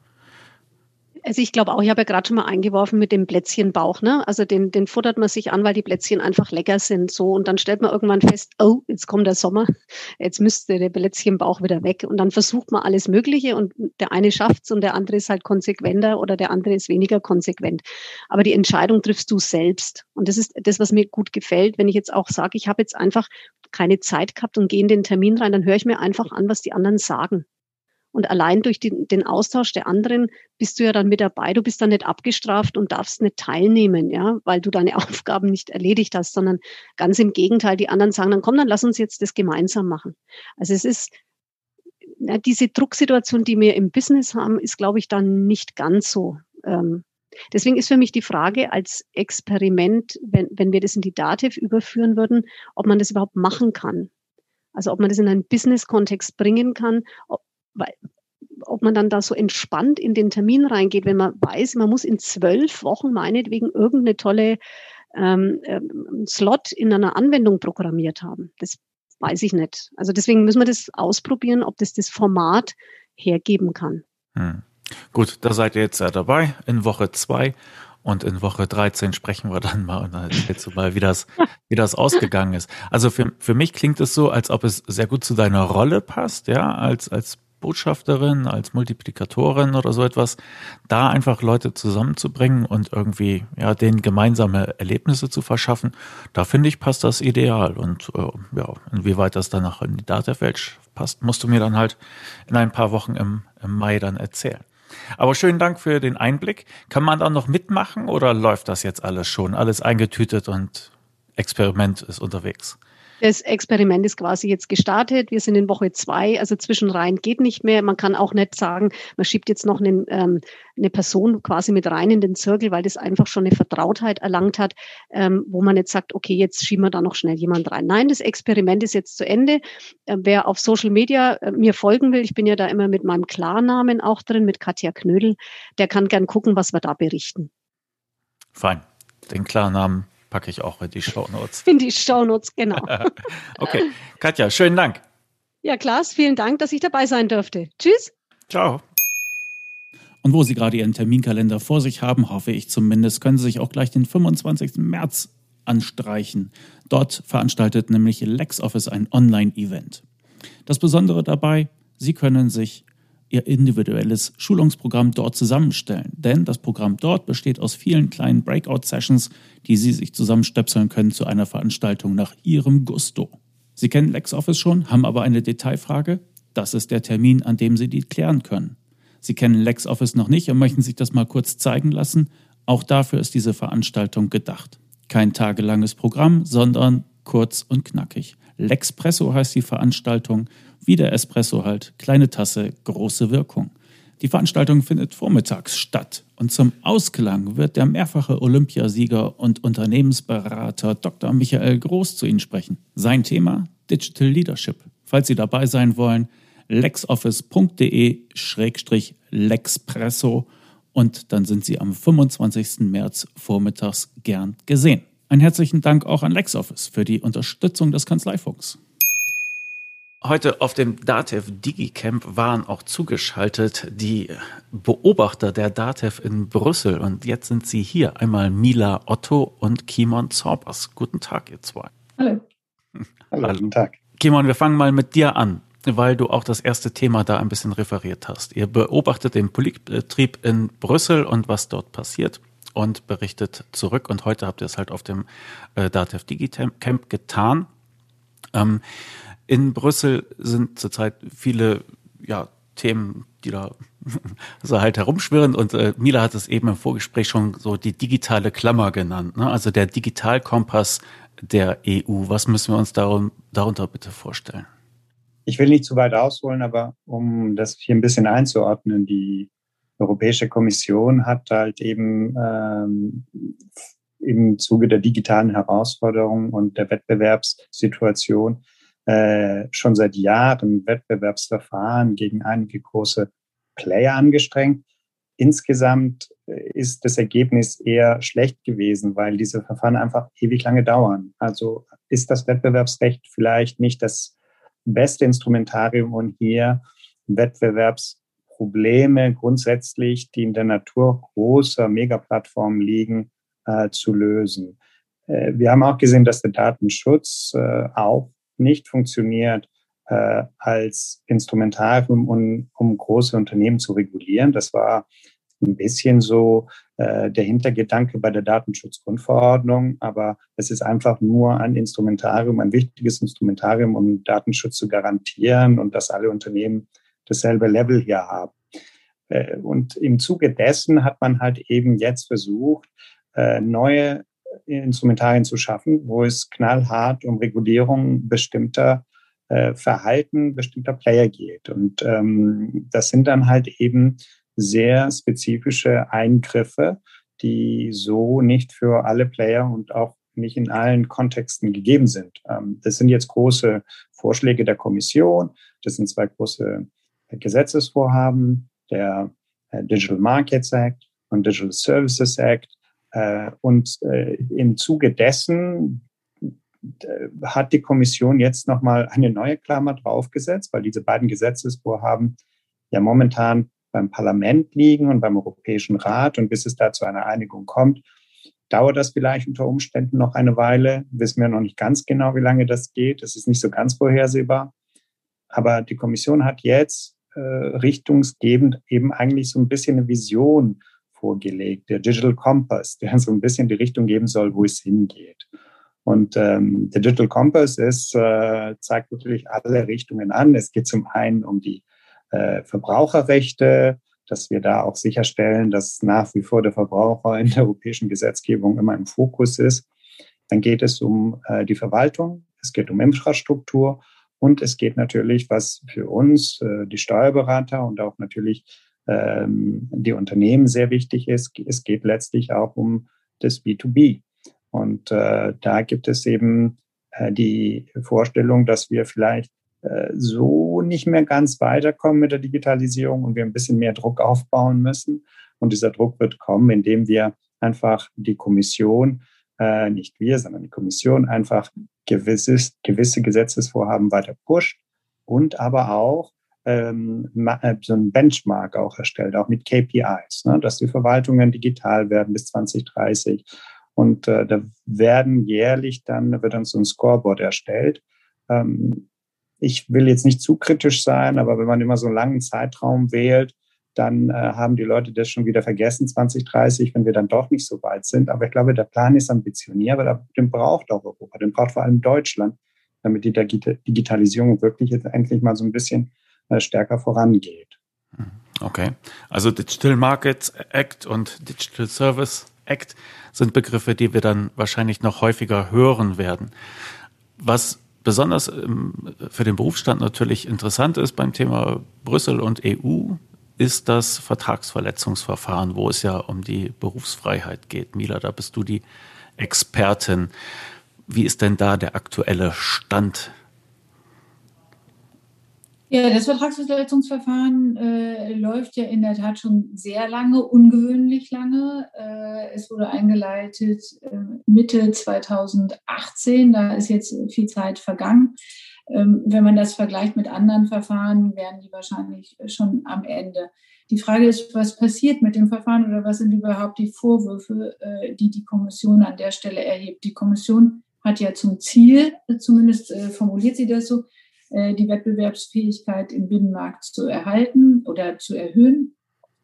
Speaker 3: Also ich glaube auch, ich habe ja gerade schon mal eingeworfen mit dem Plätzchenbauch, ne? Also den, den futtert man sich an, weil die Plätzchen einfach lecker sind. So und dann stellt man irgendwann fest, oh, jetzt kommt der Sommer, jetzt müsste der Plätzchenbauch wieder weg. Und dann versucht man alles Mögliche und der eine schafft's und der andere ist halt konsequenter oder der andere ist weniger konsequent. Aber die Entscheidung triffst du selbst. Und das ist das, was mir gut gefällt, wenn ich jetzt auch sage, ich habe jetzt einfach keine Zeit gehabt und gehe in den Termin rein, dann höre ich mir einfach an, was die anderen sagen. Und allein durch den, den Austausch der anderen bist du ja dann mit dabei. Du bist dann nicht abgestraft und darfst nicht teilnehmen, ja, weil du deine Aufgaben nicht erledigt hast, sondern ganz im Gegenteil. Die anderen sagen dann, komm, dann lass uns jetzt das gemeinsam machen. Also es ist, ja, diese Drucksituation, die wir im Business haben, ist, glaube ich, dann nicht ganz so. Ähm, deswegen ist für mich die Frage als Experiment, wenn, wenn wir das in die Dativ überführen würden, ob man das überhaupt machen kann. Also ob man das in einen Business-Kontext bringen kann, ob, weil, ob man dann da so entspannt in den Termin reingeht, wenn man weiß, man muss in zwölf Wochen meinetwegen irgendeine tolle ähm, ähm, Slot in einer Anwendung programmiert haben. Das weiß ich nicht. Also deswegen müssen wir das ausprobieren, ob das das Format hergeben kann.
Speaker 1: Hm. Gut, da seid ihr jetzt ja dabei in Woche zwei und in Woche 13 sprechen wir dann mal und dann erzählst du mal, wie das, wie das ausgegangen ist. Also für, für mich klingt es so, als ob es sehr gut zu deiner Rolle passt, ja, als, als Botschafterin, als Multiplikatorin oder so etwas, da einfach Leute zusammenzubringen und irgendwie ja denen gemeinsame Erlebnisse zu verschaffen, da finde ich passt das ideal und äh, ja inwieweit das danach in die Datawelt passt, musst du mir dann halt in ein paar Wochen im, im Mai dann erzählen. Aber schönen Dank für den Einblick. Kann man da noch mitmachen oder läuft das jetzt alles schon, alles eingetütet und Experiment ist unterwegs?
Speaker 3: Das Experiment ist quasi jetzt gestartet. Wir sind in Woche zwei, also zwischenrein geht nicht mehr. Man kann auch nicht sagen, man schiebt jetzt noch einen, ähm, eine Person quasi mit rein in den Zirkel, weil das einfach schon eine Vertrautheit erlangt hat, ähm, wo man jetzt sagt, okay, jetzt schieben wir da noch schnell jemand rein. Nein, das Experiment ist jetzt zu Ende. Äh, wer auf Social Media äh, mir folgen will, ich bin ja da immer mit meinem Klarnamen auch drin, mit Katja Knödel, der kann gern gucken, was wir da berichten.
Speaker 1: Fein. Den Klarnamen packe ich auch in die Shownotes.
Speaker 3: In die Shownotes, genau.
Speaker 1: okay. Katja, schönen Dank.
Speaker 3: Ja, Klaas, vielen Dank, dass ich dabei sein durfte. Tschüss.
Speaker 1: Ciao.
Speaker 4: Und wo Sie gerade Ihren Terminkalender vor sich haben, hoffe ich zumindest, können Sie sich auch gleich den 25. März anstreichen. Dort veranstaltet nämlich LexOffice ein Online-Event. Das Besondere dabei, Sie können sich Ihr individuelles Schulungsprogramm dort zusammenstellen. Denn das Programm dort besteht aus vielen kleinen Breakout-Sessions, die Sie sich zusammenstöpseln können zu einer Veranstaltung nach Ihrem Gusto. Sie kennen LexOffice schon, haben aber eine Detailfrage? Das ist der Termin, an dem Sie die klären können. Sie kennen LexOffice noch nicht und möchten sich das mal kurz zeigen lassen? Auch dafür ist diese Veranstaltung gedacht. Kein tagelanges Programm, sondern kurz und knackig. Lexpresso heißt die Veranstaltung, wie der Espresso halt, kleine Tasse, große Wirkung. Die Veranstaltung findet vormittags statt und zum Ausklang wird der mehrfache Olympiasieger und Unternehmensberater Dr. Michael Groß zu Ihnen sprechen. Sein Thema Digital Leadership. Falls Sie dabei sein wollen, lexoffice.de-lexpresso und dann sind Sie am 25. März vormittags gern gesehen. Einen herzlichen Dank auch an LexOffice für die Unterstützung des Kanzleifunks.
Speaker 1: Heute auf dem DATEV DigiCamp waren auch zugeschaltet die Beobachter der DATEV in Brüssel und jetzt sind sie hier. Einmal Mila Otto und Kimon Zorbers. Guten Tag, ihr zwei.
Speaker 5: Hallo. Hallo, Hallo. guten Tag.
Speaker 1: Kimon, wir fangen mal mit dir an, weil du auch das erste Thema da ein bisschen referiert hast. Ihr beobachtet den Politikbetrieb in Brüssel und was dort passiert und berichtet zurück. Und heute habt ihr es halt auf dem äh, DATEV DigiCamp getan. Ähm, in Brüssel sind zurzeit viele ja, Themen, die da so halt herumschwirren. Und äh, Mila hat es eben im Vorgespräch schon so die digitale Klammer genannt. Ne? Also der Digitalkompass der EU. Was müssen wir uns darum, darunter bitte vorstellen?
Speaker 5: Ich will nicht zu weit ausholen, aber um das hier ein bisschen einzuordnen, die Europäische Kommission hat halt eben ähm, im Zuge der digitalen Herausforderungen und der Wettbewerbssituation äh, schon seit Jahren Wettbewerbsverfahren gegen einige große Player angestrengt. Insgesamt äh, ist das Ergebnis eher schlecht gewesen, weil diese Verfahren einfach ewig lange dauern. Also ist das Wettbewerbsrecht vielleicht nicht das beste Instrumentarium, um hier Wettbewerbsprobleme grundsätzlich, die in der Natur großer Megaplattformen liegen, äh, zu lösen. Äh, wir haben auch gesehen, dass der Datenschutz äh, auch nicht funktioniert äh, als Instrumentarium, um, um große Unternehmen zu regulieren. Das war ein bisschen so äh, der Hintergedanke bei der Datenschutzgrundverordnung, aber es ist einfach nur ein Instrumentarium, ein wichtiges Instrumentarium, um Datenschutz zu garantieren und dass alle Unternehmen dasselbe Level hier haben. Äh, und im Zuge dessen hat man halt eben jetzt versucht, äh, neue Instrumentarien zu schaffen, wo es knallhart um Regulierung bestimmter äh, Verhalten bestimmter Player geht. Und ähm, das sind dann halt eben sehr spezifische Eingriffe, die so nicht für alle Player und auch nicht in allen Kontexten gegeben sind. Ähm, das sind jetzt große Vorschläge der Kommission. Das sind zwei große Gesetzesvorhaben, der äh, Digital Markets Act und Digital Services Act. Äh, und äh, im Zuge dessen äh, hat die Kommission jetzt nochmal eine neue Klammer draufgesetzt, weil diese beiden Gesetzesvorhaben ja momentan beim Parlament liegen und beim Europäischen Rat. Und bis es da zu einer Einigung kommt, dauert das vielleicht unter Umständen noch eine Weile. Wissen wir noch nicht ganz genau, wie lange das geht. Das ist nicht so ganz vorhersehbar. Aber die Kommission hat jetzt äh, richtungsgebend eben eigentlich so ein bisschen eine Vision vorgelegt, der Digital Compass, der so ein bisschen die Richtung geben soll, wo es hingeht. Und ähm, der Digital Compass ist, äh, zeigt natürlich alle Richtungen an. Es geht zum einen um die äh, Verbraucherrechte, dass wir da auch sicherstellen, dass nach wie vor der Verbraucher in der europäischen Gesetzgebung immer im Fokus ist. Dann geht es um äh, die Verwaltung, es geht um Infrastruktur und es geht natürlich, was für uns, äh, die Steuerberater und auch natürlich die Unternehmen sehr wichtig ist. Es geht letztlich auch um das B2B. Und äh, da gibt es eben äh, die Vorstellung, dass wir vielleicht äh, so nicht mehr ganz weiterkommen mit der Digitalisierung und wir ein bisschen mehr Druck aufbauen müssen. Und dieser Druck wird kommen, indem wir einfach die Kommission, äh, nicht wir, sondern die Kommission einfach gewisses, gewisse Gesetzesvorhaben weiter pusht und aber auch ähm, äh, so ein Benchmark auch erstellt, auch mit KPIs, ne, dass die Verwaltungen digital werden bis 2030. Und äh, da werden jährlich dann, da wird dann so ein Scoreboard erstellt. Ähm, ich will jetzt nicht zu kritisch sein, aber wenn man immer so einen langen Zeitraum wählt, dann äh, haben die Leute das schon wieder vergessen, 2030, wenn wir dann doch nicht so weit sind. Aber ich glaube, der Plan ist ambitioniert, aber den braucht auch Europa, den braucht vor allem Deutschland, damit die Digitalisierung wirklich jetzt endlich mal so ein bisschen stärker vorangeht.
Speaker 1: Mhm. Okay, also Digital Markets Act und Digital Service Act sind Begriffe, die wir dann wahrscheinlich noch häufiger hören werden. Was besonders ähm, für den Berufsstand natürlich interessant ist beim Thema Brüssel und EU, ist das Vertragsverletzungsverfahren, wo es ja um die Berufsfreiheit geht. Mila, da bist du die Expertin. Wie ist denn da der aktuelle Stand
Speaker 6: ja, das Vertragsverletzungsverfahren äh, läuft ja in der Tat schon sehr lange, ungewöhnlich lange. Äh, es wurde eingeleitet äh, Mitte 2018, da ist jetzt viel Zeit vergangen. Ähm, wenn man das vergleicht mit anderen Verfahren, wären die wahrscheinlich schon am Ende. Die Frage ist, was passiert mit dem Verfahren oder was sind überhaupt die Vorwürfe, äh, die die Kommission an der Stelle erhebt? Die Kommission hat ja zum Ziel, zumindest äh, formuliert sie das so, die Wettbewerbsfähigkeit im Binnenmarkt zu erhalten oder zu erhöhen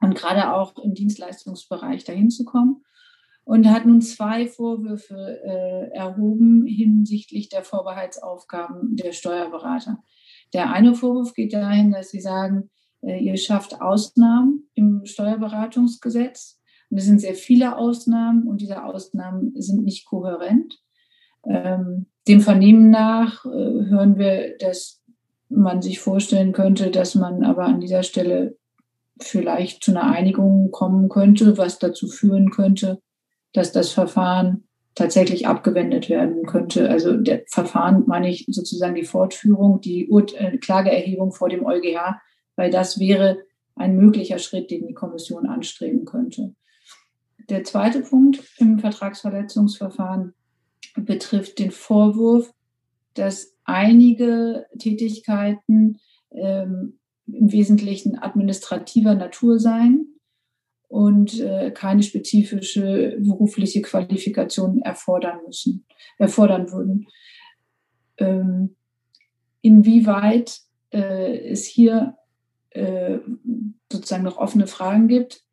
Speaker 6: und gerade auch im Dienstleistungsbereich dahin zu kommen. Und hat nun zwei Vorwürfe äh, erhoben hinsichtlich der Vorbehaltsaufgaben der Steuerberater. Der eine Vorwurf geht dahin, dass sie sagen, äh, ihr schafft Ausnahmen im Steuerberatungsgesetz. Und es sind sehr viele Ausnahmen und diese Ausnahmen sind nicht kohärent. Ähm, dem Vernehmen nach äh, hören wir, dass man sich vorstellen könnte, dass man aber an dieser Stelle vielleicht zu einer Einigung kommen könnte, was dazu führen könnte, dass das Verfahren tatsächlich abgewendet werden könnte. Also der Verfahren meine ich sozusagen die Fortführung, die Ur äh, Klageerhebung vor dem EuGH, weil das wäre ein möglicher Schritt, den die Kommission anstreben könnte. Der zweite Punkt im Vertragsverletzungsverfahren betrifft den Vorwurf, dass einige Tätigkeiten ähm, im Wesentlichen administrativer Natur seien und äh, keine spezifische berufliche Qualifikation erfordern müssen, erfordern würden. Ähm, inwieweit äh, es hier äh, sozusagen noch offene Fragen gibt,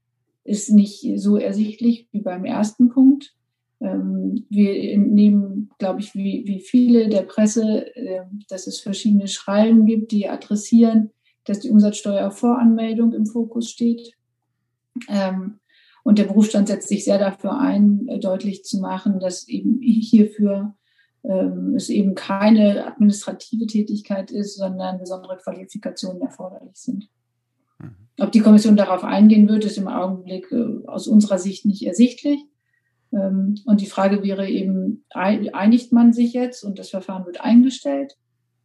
Speaker 6: ist nicht so ersichtlich wie beim ersten Punkt. Ähm, wir nehmen, glaube ich, wie, wie viele der Presse, äh, dass es verschiedene Schreiben gibt, die adressieren, dass die Umsatzsteuervoranmeldung im Fokus steht. Ähm, und der Berufsstand setzt sich sehr dafür ein, äh, deutlich zu machen, dass eben hierfür ähm, es eben keine administrative Tätigkeit ist, sondern besondere Qualifikationen erforderlich sind. Mhm. Ob die Kommission darauf eingehen wird, ist im Augenblick äh, aus unserer Sicht nicht ersichtlich. Ähm, und die Frage wäre eben, einigt man sich jetzt und das Verfahren wird eingestellt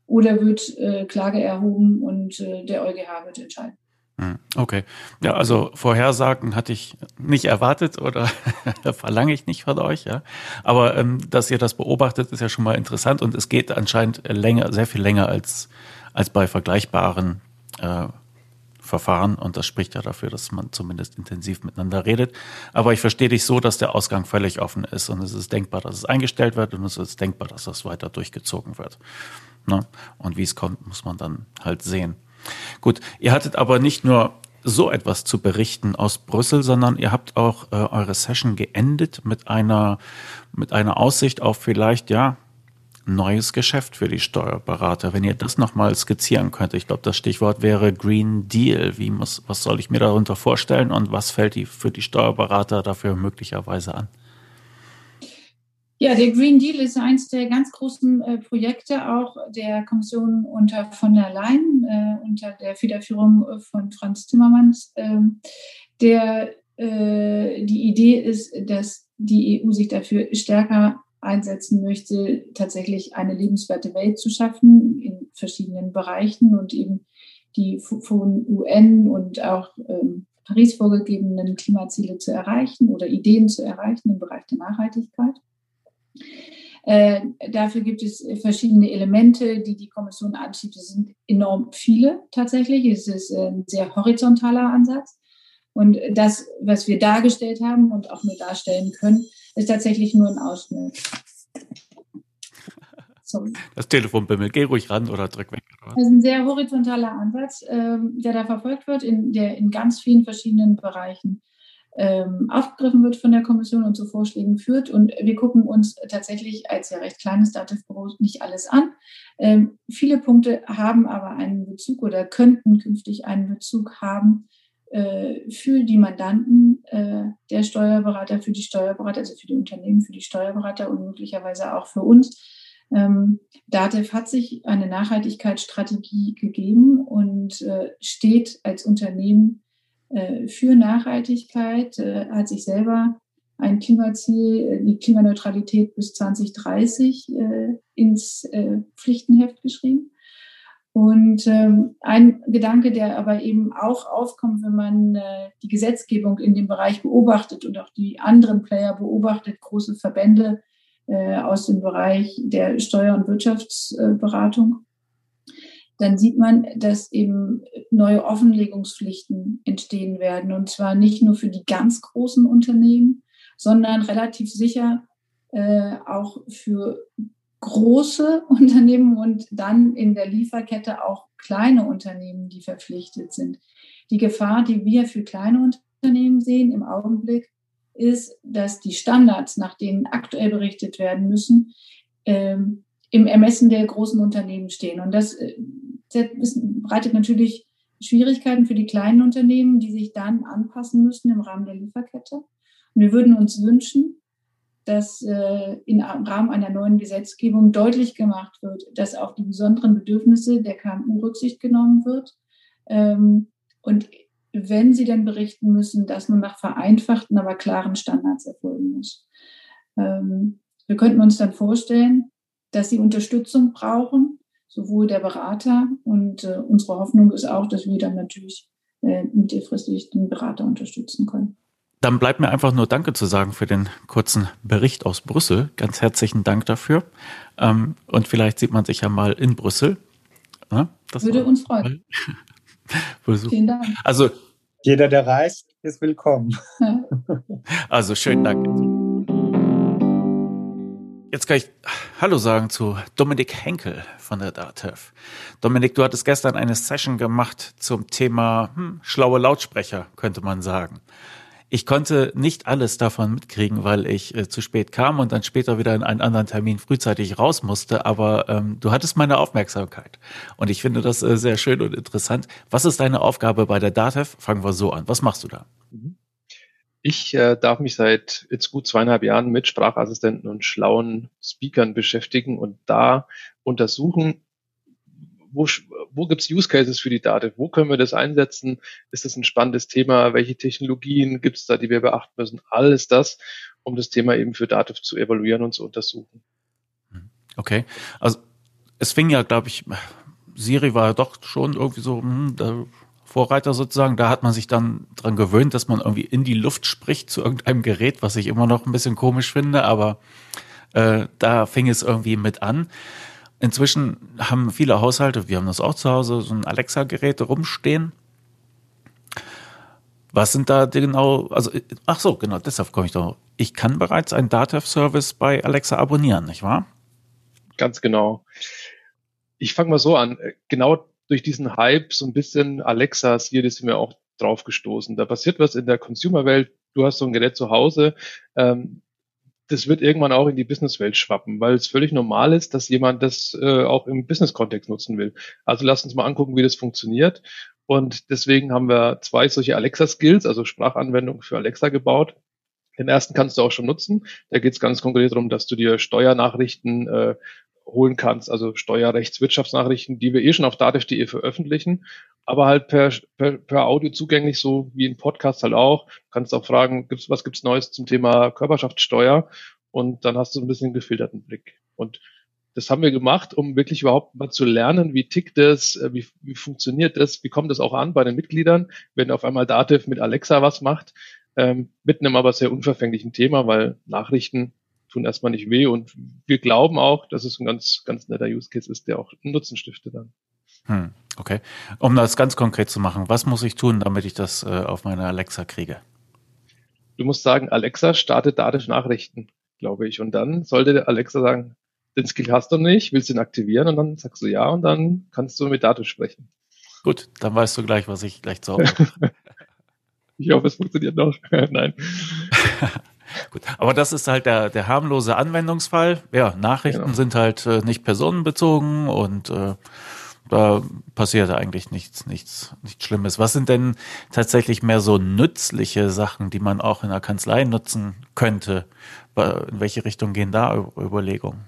Speaker 6: oder wird äh, Klage erhoben und äh, der EuGH wird entscheiden?
Speaker 1: Hm, okay. Ja, also Vorhersagen hatte ich nicht erwartet oder verlange ich nicht von euch, ja. Aber ähm, dass ihr das beobachtet, ist ja schon mal interessant und es geht anscheinend länger, sehr viel länger als, als bei vergleichbaren äh, Verfahren und das spricht ja dafür, dass man zumindest intensiv miteinander redet. Aber ich verstehe dich so, dass der Ausgang völlig offen ist und es ist denkbar, dass es eingestellt wird und es ist denkbar, dass das weiter durchgezogen wird. Ne? Und wie es kommt, muss man dann halt sehen. Gut, ihr hattet aber nicht nur so etwas zu berichten aus Brüssel, sondern ihr habt auch äh, eure Session geendet mit einer mit einer Aussicht auf vielleicht ja neues Geschäft für die Steuerberater. Wenn ihr das nochmal skizzieren könnt, ich glaube, das Stichwort wäre Green Deal. Wie muss, was soll ich mir darunter vorstellen und was fällt die für die Steuerberater dafür möglicherweise an?
Speaker 6: Ja, der Green Deal ist eines der ganz großen äh, Projekte auch der Kommission unter von der Leyen, äh, unter der Federführung von Franz Timmermans. Ähm, der, äh, die Idee ist, dass die EU sich dafür stärker einsetzen möchte, tatsächlich eine lebenswerte Welt zu schaffen in verschiedenen Bereichen und eben die von UN und auch ähm, Paris vorgegebenen Klimaziele zu erreichen oder Ideen zu erreichen im Bereich der Nachhaltigkeit. Äh, dafür gibt es verschiedene Elemente, die die Kommission anschiebt. Es sind enorm viele tatsächlich. Es ist ein sehr horizontaler Ansatz. Und das, was wir dargestellt haben und auch nur darstellen können, ist tatsächlich nur ein Ausschnitt.
Speaker 1: Sorry. Das Telefon bimmelt. Geh ruhig ran oder drück weg.
Speaker 6: Das ist ein sehr horizontaler Ansatz, ähm, der da verfolgt wird, in, der in ganz vielen verschiedenen Bereichen ähm, aufgegriffen wird von der Kommission und zu Vorschlägen führt. Und wir gucken uns tatsächlich als ja recht kleines Dativ-Büro nicht alles an. Ähm, viele Punkte haben aber einen Bezug oder könnten künftig einen Bezug haben äh, für die Mandanten äh, der Steuerberater, für die Steuerberater, also für die Unternehmen, für die Steuerberater und möglicherweise auch für uns ähm, DATEV hat sich eine Nachhaltigkeitsstrategie gegeben und äh, steht als Unternehmen äh, für Nachhaltigkeit, äh, hat sich selber ein Klimaziel, äh, die Klimaneutralität bis 2030 äh, ins Pflichtenheft geschrieben. Und ähm, ein Gedanke, der aber eben auch aufkommt, wenn man äh, die Gesetzgebung in dem Bereich beobachtet und auch die anderen Player beobachtet, große Verbände, äh, aus dem Bereich der Steuer- und Wirtschaftsberatung, dann sieht man, dass eben neue Offenlegungspflichten entstehen werden. Und zwar nicht nur für die ganz großen Unternehmen, sondern relativ sicher äh, auch für große Unternehmen und dann in der Lieferkette auch kleine Unternehmen, die verpflichtet sind. Die Gefahr, die wir für kleine Unternehmen sehen im Augenblick, ist, dass die Standards, nach denen aktuell berichtet werden müssen, ähm, im Ermessen der großen Unternehmen stehen. Und das, äh, bereitet natürlich Schwierigkeiten für die kleinen Unternehmen, die sich dann anpassen müssen im Rahmen der Lieferkette. Und wir würden uns wünschen, dass äh, im Rahmen einer neuen Gesetzgebung deutlich gemacht wird, dass auf die besonderen Bedürfnisse der KMU Rücksicht genommen wird. Ähm, und wenn sie denn berichten müssen, dass nun nach vereinfachten, aber klaren Standards erfolgen muss. Ähm, wir könnten uns dann vorstellen, dass sie Unterstützung brauchen, sowohl der Berater und äh, unsere Hoffnung ist auch, dass wir dann natürlich äh, mittelfristig den Berater unterstützen können.
Speaker 1: Dann bleibt mir einfach nur Danke zu sagen für den kurzen Bericht aus Brüssel. Ganz herzlichen Dank dafür. Ähm, und vielleicht sieht man sich ja mal in Brüssel.
Speaker 6: Ja, Würde uns freuen.
Speaker 5: Vielen Dank. Also jeder, der reist, ist willkommen.
Speaker 1: Also schönen Dank. Jetzt kann ich Hallo sagen zu Dominik Henkel von der DATEV. Dominik, du hattest gestern eine Session gemacht zum Thema hm, schlaue Lautsprecher, könnte man sagen. Ich konnte nicht alles davon mitkriegen, weil ich äh, zu spät kam und dann später wieder in einen anderen Termin frühzeitig raus musste. Aber ähm, du hattest meine Aufmerksamkeit. Und ich finde das äh, sehr schön und interessant. Was ist deine Aufgabe bei der DATEV? Fangen wir so an. Was machst du da? Mhm.
Speaker 7: Ich äh, darf mich seit jetzt gut zweieinhalb Jahren mit Sprachassistenten und schlauen Speakern beschäftigen und da untersuchen, wo, wo gibt es Use Cases für die Daten? Wo können wir das einsetzen? Ist das ein spannendes Thema? Welche Technologien gibt es da, die wir beachten müssen? Alles das, um das Thema eben für Dativ zu evaluieren und zu untersuchen.
Speaker 1: Okay, also es fing ja, glaube ich, Siri war ja doch schon irgendwie so hm, der Vorreiter sozusagen. Da hat man sich dann dran gewöhnt, dass man irgendwie in die Luft spricht zu irgendeinem Gerät, was ich immer noch ein bisschen komisch finde, aber äh, da fing es irgendwie mit an. Inzwischen haben viele Haushalte, wir haben das auch zu Hause, so ein Alexa-Gerät rumstehen. Was sind da genau, also, ach so, genau, deshalb komme ich doch. Ich kann bereits einen Datev-Service bei Alexa abonnieren, nicht wahr?
Speaker 7: Ganz genau. Ich fange mal so an. Genau durch diesen Hype, so ein bisschen Alexa, hier sind wir auch drauf gestoßen. Da passiert was in der Consumer-Welt. Du hast so ein Gerät zu Hause. Ähm, das wird irgendwann auch in die Businesswelt schwappen, weil es völlig normal ist, dass jemand das äh, auch im Business-Kontext nutzen will. Also lasst uns mal angucken, wie das funktioniert. Und deswegen haben wir zwei solche Alexa-Skills, also Sprachanwendungen für Alexa gebaut. Den ersten kannst du auch schon nutzen. Da geht es ganz konkret darum, dass du dir Steuernachrichten äh, holen kannst, also Steuerrechtswirtschaftsnachrichten, die wir eh schon auf dativ.de veröffentlichen, aber halt per, per, per Audio zugänglich, so wie ein Podcast halt auch. Du kannst auch fragen, gibt's, was gibt's Neues zum Thema Körperschaftssteuer? Und dann hast du ein bisschen gefilterten Blick. Und das haben wir gemacht, um wirklich überhaupt mal zu lernen, wie tickt das, äh, wie, wie funktioniert das, wie kommt das auch an bei den Mitgliedern, wenn auf einmal Dativ mit Alexa was macht, ähm, mit einem aber sehr unverfänglichen Thema, weil Nachrichten tun erstmal nicht weh und wir glauben auch, dass es ein ganz, ganz netter Use Case ist, der auch Nutzen stiftet dann.
Speaker 1: Hm, okay. Um das ganz konkret zu machen, was muss ich tun, damit ich das äh, auf meine Alexa kriege?
Speaker 7: Du musst sagen, Alexa startet Dativ Nachrichten, glaube ich. Und dann sollte Alexa sagen, den Skill hast du nicht, willst ihn aktivieren und dann sagst du ja und dann kannst du mit Daten sprechen.
Speaker 1: Gut, dann weißt du gleich, was ich gleich zu Hause
Speaker 7: Ich hoffe, es funktioniert noch. Nein.
Speaker 1: Gut, aber das ist halt der, der harmlose Anwendungsfall. Ja, Nachrichten genau. sind halt äh, nicht personenbezogen und äh, da passiert eigentlich nichts, nichts, nichts Schlimmes. Was sind denn tatsächlich mehr so nützliche Sachen, die man auch in der Kanzlei nutzen könnte? In welche Richtung gehen da Überlegungen?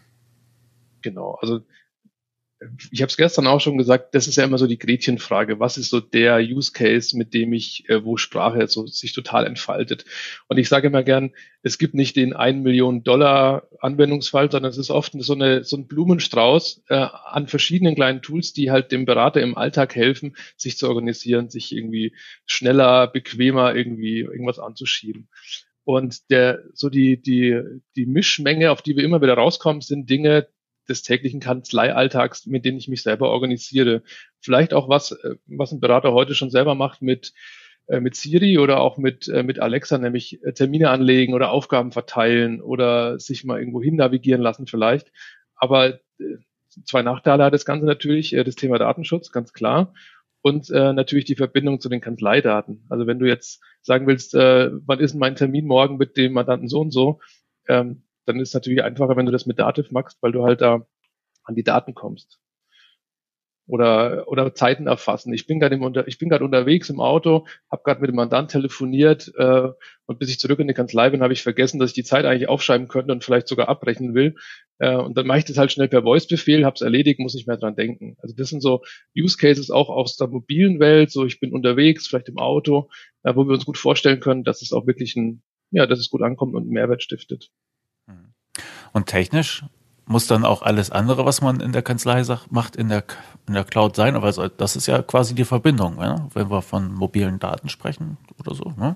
Speaker 7: Genau, also ich habe es gestern auch schon gesagt, das ist ja immer so die Gretchenfrage. Was ist so der Use Case, mit dem ich, äh, wo Sprache so sich total entfaltet? Und ich sage immer gern, es gibt nicht den 1 Million Dollar Anwendungsfall, sondern es ist oft so, eine, so ein Blumenstrauß äh, an verschiedenen kleinen Tools, die halt dem Berater im Alltag helfen, sich zu organisieren, sich irgendwie schneller, bequemer irgendwie irgendwas anzuschieben. Und der, so die, die, die Mischmenge, auf die wir immer wieder rauskommen, sind Dinge, des täglichen Kanzleialltags, mit denen ich mich selber organisiere. Vielleicht auch was, äh, was ein Berater heute schon selber macht mit äh, mit Siri oder auch mit, äh, mit Alexa, nämlich Termine anlegen oder Aufgaben verteilen oder sich mal irgendwo hin navigieren lassen vielleicht. Aber zwei Nachteile hat das Ganze natürlich, das Thema Datenschutz, ganz klar. Und äh, natürlich die Verbindung zu den Kanzleidaten. Also wenn du jetzt sagen willst, äh, wann ist mein Termin morgen mit dem Mandanten so und so, ähm, dann ist es natürlich einfacher, wenn du das mit Dativ machst, weil du halt da an die Daten kommst. Oder, oder Zeiten erfassen. Ich bin gerade unter, ich bin gerade unterwegs im Auto, habe gerade mit dem Mandant telefoniert äh, und bis ich zurück in die Kanzlei bin, habe ich vergessen, dass ich die Zeit eigentlich aufschreiben könnte und vielleicht sogar abbrechen will. Äh, und dann mache ich das halt schnell per Voice-Befehl, habe es erledigt, muss nicht mehr dran denken. Also das sind so Use Cases auch aus der mobilen Welt. So ich bin unterwegs, vielleicht im Auto, äh, wo wir uns gut vorstellen können, dass es auch wirklich ein, ja, dass es gut ankommt und einen Mehrwert stiftet.
Speaker 1: Und technisch muss dann auch alles andere, was man in der Kanzlei macht, in der, in der Cloud sein. Aber das ist ja quasi die Verbindung, ne? wenn wir von mobilen Daten sprechen oder so. Ne?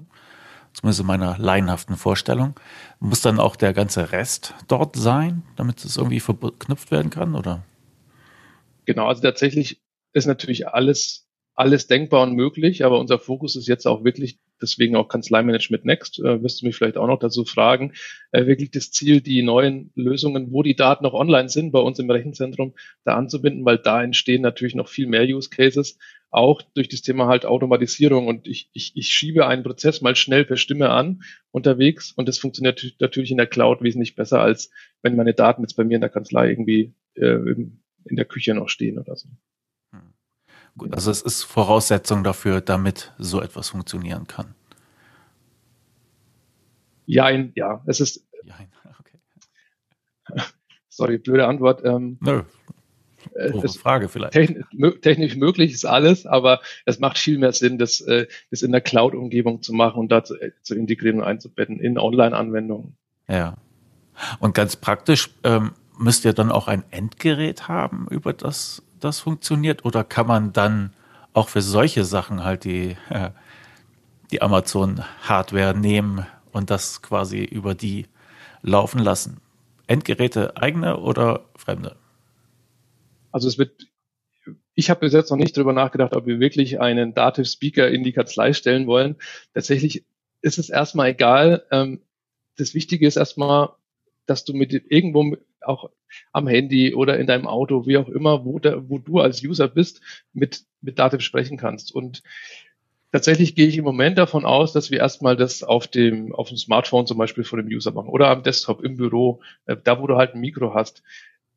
Speaker 1: Zumindest in meiner laienhaften Vorstellung. Muss dann auch der ganze Rest dort sein, damit es irgendwie verknüpft werden kann, oder?
Speaker 7: Genau, also tatsächlich ist natürlich alles, alles denkbar und möglich, aber unser Fokus ist jetzt auch wirklich deswegen auch Kanzleimanagement Next, äh, wirst du mich vielleicht auch noch dazu fragen, äh, wirklich das Ziel, die neuen Lösungen, wo die Daten noch online sind, bei uns im Rechenzentrum, da anzubinden, weil da entstehen natürlich noch viel mehr Use Cases, auch durch das Thema halt Automatisierung. Und ich, ich, ich schiebe einen Prozess mal schnell per Stimme an unterwegs und das funktioniert natürlich in der Cloud wesentlich besser, als wenn meine Daten jetzt bei mir in der Kanzlei irgendwie äh, in der Küche noch stehen oder so.
Speaker 1: Gut, also es ist Voraussetzung dafür, damit so etwas funktionieren kann.
Speaker 7: Ja, ja, es ist. Jein, okay. Sorry, blöde Antwort. Ähm, Nö.
Speaker 1: Äh, Frage vielleicht.
Speaker 7: Technisch, technisch, möglich ist alles, aber es macht viel mehr Sinn, das, äh, das in der Cloud-Umgebung zu machen und da zu, äh, zu integrieren und einzubetten in Online-Anwendungen.
Speaker 1: Ja. Und ganz praktisch ähm, müsst ihr dann auch ein Endgerät haben, über das das funktioniert? Oder kann man dann auch für solche Sachen halt die, äh, die Amazon-Hardware nehmen und das quasi über die laufen lassen? Endgeräte eigene oder fremde?
Speaker 7: Also es wird, ich habe bis jetzt noch nicht darüber nachgedacht, ob wir wirklich einen Dativ Speaker in die Kanzlei stellen wollen. Tatsächlich ist es erstmal egal. Ähm, das Wichtige ist erstmal, dass du mit irgendwo auch am Handy oder in deinem Auto, wie auch immer, wo, da, wo du als User bist, mit, mit Dativ sprechen kannst. Und tatsächlich gehe ich im Moment davon aus, dass wir erstmal das auf dem, auf dem Smartphone zum Beispiel vor dem User machen oder am Desktop im Büro, äh, da wo du halt ein Mikro hast.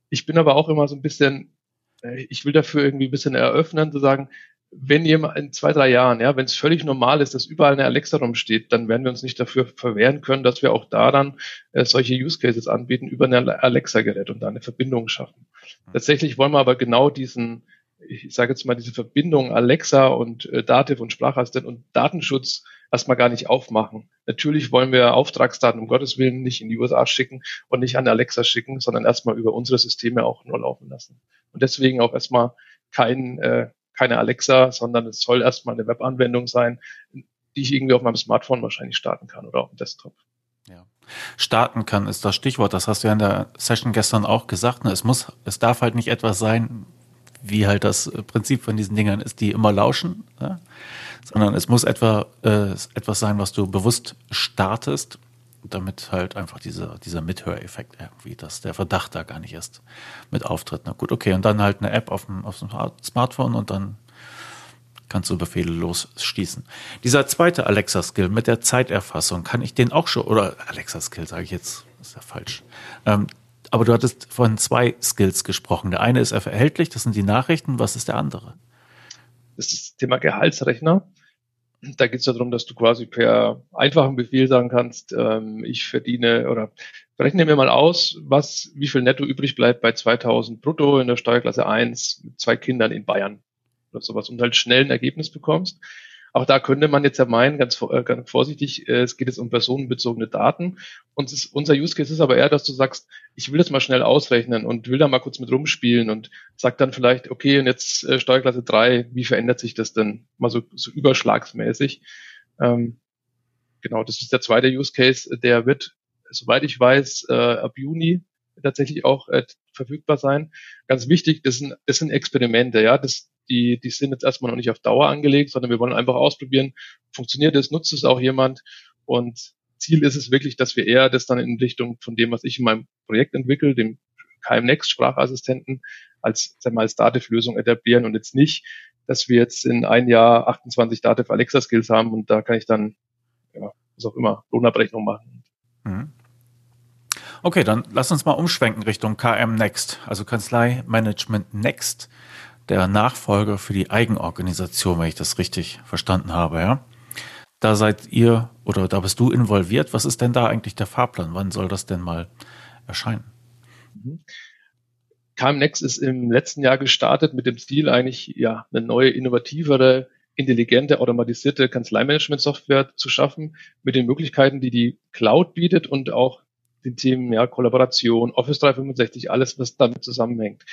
Speaker 7: Ich bin aber auch immer so ein bisschen, äh, ich will dafür irgendwie ein bisschen eröffnen, zu sagen, wenn jemand in zwei, drei Jahren, ja, wenn es völlig normal ist, dass überall eine Alexa rumsteht, dann werden wir uns nicht dafür verwehren können, dass wir auch da dann äh, solche Use Cases anbieten über ein Alexa-Gerät und da eine Verbindung schaffen. Tatsächlich wollen wir aber genau diesen, ich sage jetzt mal, diese Verbindung Alexa und äh, Dativ und Sprachassistent und Datenschutz erstmal gar nicht aufmachen. Natürlich wollen wir Auftragsdaten um Gottes Willen nicht in die USA schicken und nicht an Alexa schicken, sondern erstmal über unsere Systeme auch nur laufen lassen. Und deswegen auch erstmal kein, äh, keine Alexa, sondern es soll erstmal eine Webanwendung sein, die ich irgendwie auf meinem Smartphone wahrscheinlich starten kann oder auf dem Desktop.
Speaker 1: Ja. Starten kann ist das Stichwort. Das hast du ja in der Session gestern auch gesagt. Ne? Es muss, es darf halt nicht etwas sein, wie halt das Prinzip von diesen Dingern ist, die immer lauschen, ja? sondern es muss etwa äh, etwas sein, was du bewusst startest, damit halt einfach dieser, dieser Mithöreffekt irgendwie, dass der Verdacht da gar nicht erst mit auftritt. Na gut, okay, und dann halt eine App auf dem, auf dem Smartphone und dann kannst du Befehle losschießen. Dieser zweite Alexa-Skill mit der Zeiterfassung, kann ich den auch schon, oder Alexa-Skill sage ich jetzt, ist ja falsch. Ähm, aber du hattest von zwei Skills gesprochen. Der eine ist erhältlich, das sind die Nachrichten. Was ist der andere?
Speaker 7: Das ist das Thema Gehaltsrechner. Da geht es darum, dass du quasi per einfachen Befehl sagen kannst, ähm, ich verdiene oder rechne mir mal aus, was, wie viel netto übrig bleibt bei 2000 brutto in der Steuerklasse 1 mit zwei Kindern in Bayern oder sowas und halt schnell ein Ergebnis bekommst. Auch da könnte man jetzt ja meinen, ganz, äh, ganz vorsichtig, äh, es geht jetzt um personenbezogene Daten. Und ist, unser Use Case ist aber eher, dass du sagst, ich will das mal schnell ausrechnen und will da mal kurz mit rumspielen und sag dann vielleicht, okay, und jetzt äh, Steuerklasse 3, wie verändert sich das denn mal so, so überschlagsmäßig? Ähm, genau, das ist der zweite Use Case, der wird, soweit ich weiß, äh, ab Juni tatsächlich auch äh, verfügbar sein. Ganz wichtig, das sind, das sind Experimente, ja. Das, die, die sind jetzt erstmal noch nicht auf Dauer angelegt, sondern wir wollen einfach ausprobieren, funktioniert es, nutzt es auch jemand und Ziel ist es wirklich, dass wir eher das dann in Richtung von dem, was ich in meinem Projekt entwickle, dem KMNext Sprachassistenten als, sagen wir als Dativ-Lösung etablieren und jetzt nicht, dass wir jetzt in ein Jahr 28 Dativ Alexa Skills haben und da kann ich dann, ja, was auch immer, Lohnabrechnung machen. Mhm.
Speaker 1: Okay, dann lass uns mal umschwenken Richtung KM Next, also Kanzlei Management Next der Nachfolger für die Eigenorganisation, wenn ich das richtig verstanden habe, ja. Da seid ihr oder da bist du involviert. Was ist denn da eigentlich der Fahrplan? Wann soll das denn mal erscheinen?
Speaker 7: Mhm. KMNext ist im letzten Jahr gestartet mit dem Ziel, eigentlich ja eine neue, innovativere, intelligente, automatisierte Kanzleimanagement-Software zu schaffen, mit den Möglichkeiten, die die Cloud bietet und auch den Themen ja, Kollaboration, Office 365, alles, was damit zusammenhängt.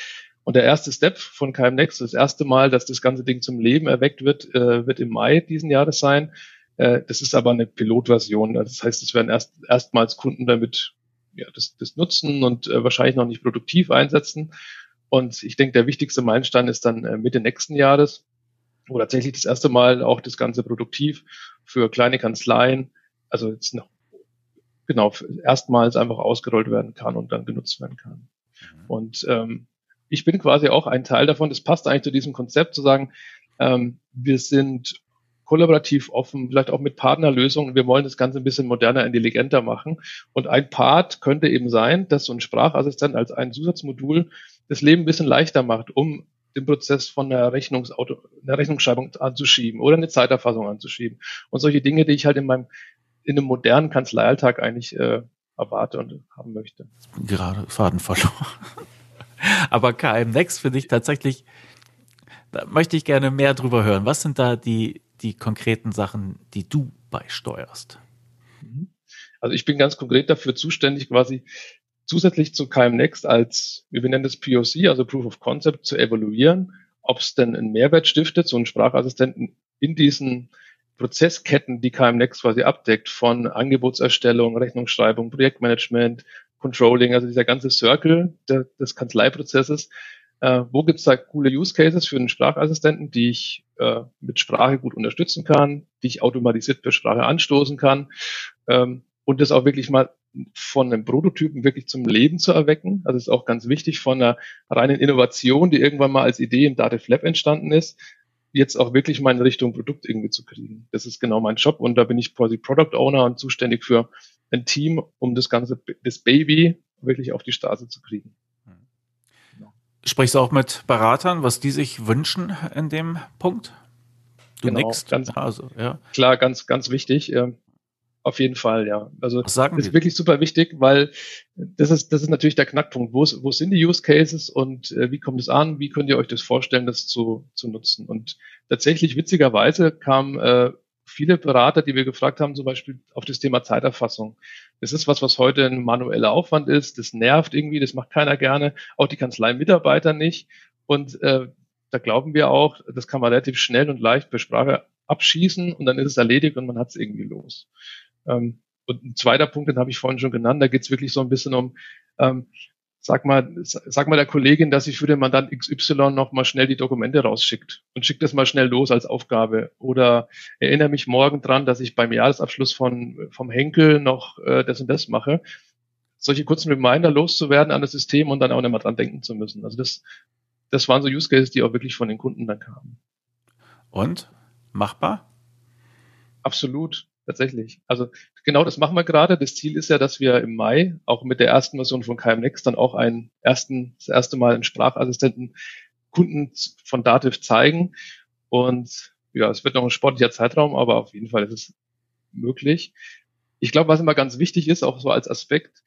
Speaker 7: Und der erste Step von KM Next, das erste Mal, dass das ganze Ding zum Leben erweckt wird, äh, wird im Mai diesen Jahres sein. Äh, das ist aber eine Pilotversion. Das heißt, es werden erst erstmals Kunden damit ja, das, das nutzen und äh, wahrscheinlich noch nicht produktiv einsetzen. Und ich denke, der wichtigste Meilenstein ist dann äh, Mitte nächsten Jahres, wo tatsächlich das erste Mal auch das Ganze produktiv für kleine Kanzleien, also jetzt noch genau erstmals einfach ausgerollt werden kann und dann genutzt werden kann. Mhm. Und ähm, ich bin quasi auch ein Teil davon. Das passt eigentlich zu diesem Konzept, zu sagen, ähm, wir sind kollaborativ offen, vielleicht auch mit Partnerlösungen. Wir wollen das Ganze ein bisschen moderner, intelligenter machen. Und ein Part könnte eben sein, dass so ein Sprachassistent als ein Zusatzmodul das Leben ein bisschen leichter macht, um den Prozess von der, Rechnungsauto, einer Rechnungsschreibung anzuschieben oder eine Zeiterfassung anzuschieben. Und solche Dinge, die ich halt in meinem, in einem modernen Kanzleialltag eigentlich äh, erwarte und haben möchte.
Speaker 1: Gerade Faden verloren. Aber KM Next finde ich tatsächlich, da möchte ich gerne mehr drüber hören. Was sind da die, die konkreten Sachen, die du beisteuerst?
Speaker 7: Mhm. Also ich bin ganz konkret dafür zuständig, quasi zusätzlich zu KM Next als, wie wir nennen das POC, also Proof of Concept, zu evaluieren, ob es denn einen Mehrwert stiftet, so einen Sprachassistenten in diesen Prozessketten, die KM Next quasi abdeckt, von Angebotserstellung, Rechnungsschreibung, Projektmanagement, Controlling, also dieser ganze Circle der, des Kanzleiprozesses. Äh, wo gibt's da coole Use Cases für einen Sprachassistenten, die ich äh, mit Sprache gut unterstützen kann, die ich automatisiert per Sprache anstoßen kann ähm, und das auch wirklich mal von einem Prototypen wirklich zum Leben zu erwecken. Also ist auch ganz wichtig von einer reinen Innovation, die irgendwann mal als Idee im Dativ Lab entstanden ist, jetzt auch wirklich mal in Richtung Produkt irgendwie zu kriegen. Das ist genau mein Job und da bin ich quasi Product Owner und zuständig für ein Team, um das ganze, das Baby wirklich auf die Straße zu kriegen.
Speaker 1: Genau. Sprichst du auch mit Beratern, was die sich wünschen in dem Punkt?
Speaker 7: Du genau, nix. Ganz, also, ja. Klar, ganz, ganz wichtig. Ähm, Auf jeden Fall, ja. Also das ist Sie? wirklich super wichtig, weil das ist, das ist natürlich der Knackpunkt. Wo, wo sind die Use Cases und äh, wie kommt es an? Wie könnt ihr euch das vorstellen, das zu, zu nutzen? Und tatsächlich witzigerweise kamen äh, viele Berater, die wir gefragt haben, zum Beispiel auf das Thema Zeiterfassung. Das ist was, was heute ein manueller Aufwand ist. Das nervt irgendwie, das macht keiner gerne, auch die Kanzlei-Mitarbeiter nicht. Und äh, da glauben wir auch, das kann man relativ schnell und leicht per Sprache abschießen und dann ist es erledigt und man hat es irgendwie los. Ähm, und ein zweiter Punkt, den habe ich vorhin schon genannt, da geht es wirklich so ein bisschen um, ähm, sag mal, sag mal der Kollegin, dass sie für den Mandant XY noch mal schnell die Dokumente rausschickt und schickt das mal schnell los als Aufgabe. Oder erinnere mich morgen dran, dass ich beim Jahresabschluss von, vom Henkel noch äh, das und das mache. Solche kurzen Reminder loszuwerden an das System und dann auch nicht mal dran denken zu müssen. Also das, das waren so Use Cases, die auch wirklich von den Kunden dann kamen.
Speaker 1: Und? Machbar?
Speaker 7: Absolut, tatsächlich. Also genau das machen wir gerade. Das Ziel ist ja, dass wir im Mai auch mit der ersten Version von KMNext dann auch einen ersten, das erste Mal einen Sprachassistenten Kunden von Dativ zeigen. Und ja, es wird noch ein sportlicher Zeitraum, aber auf jeden Fall ist es möglich. Ich glaube, was immer ganz wichtig ist, auch so als Aspekt,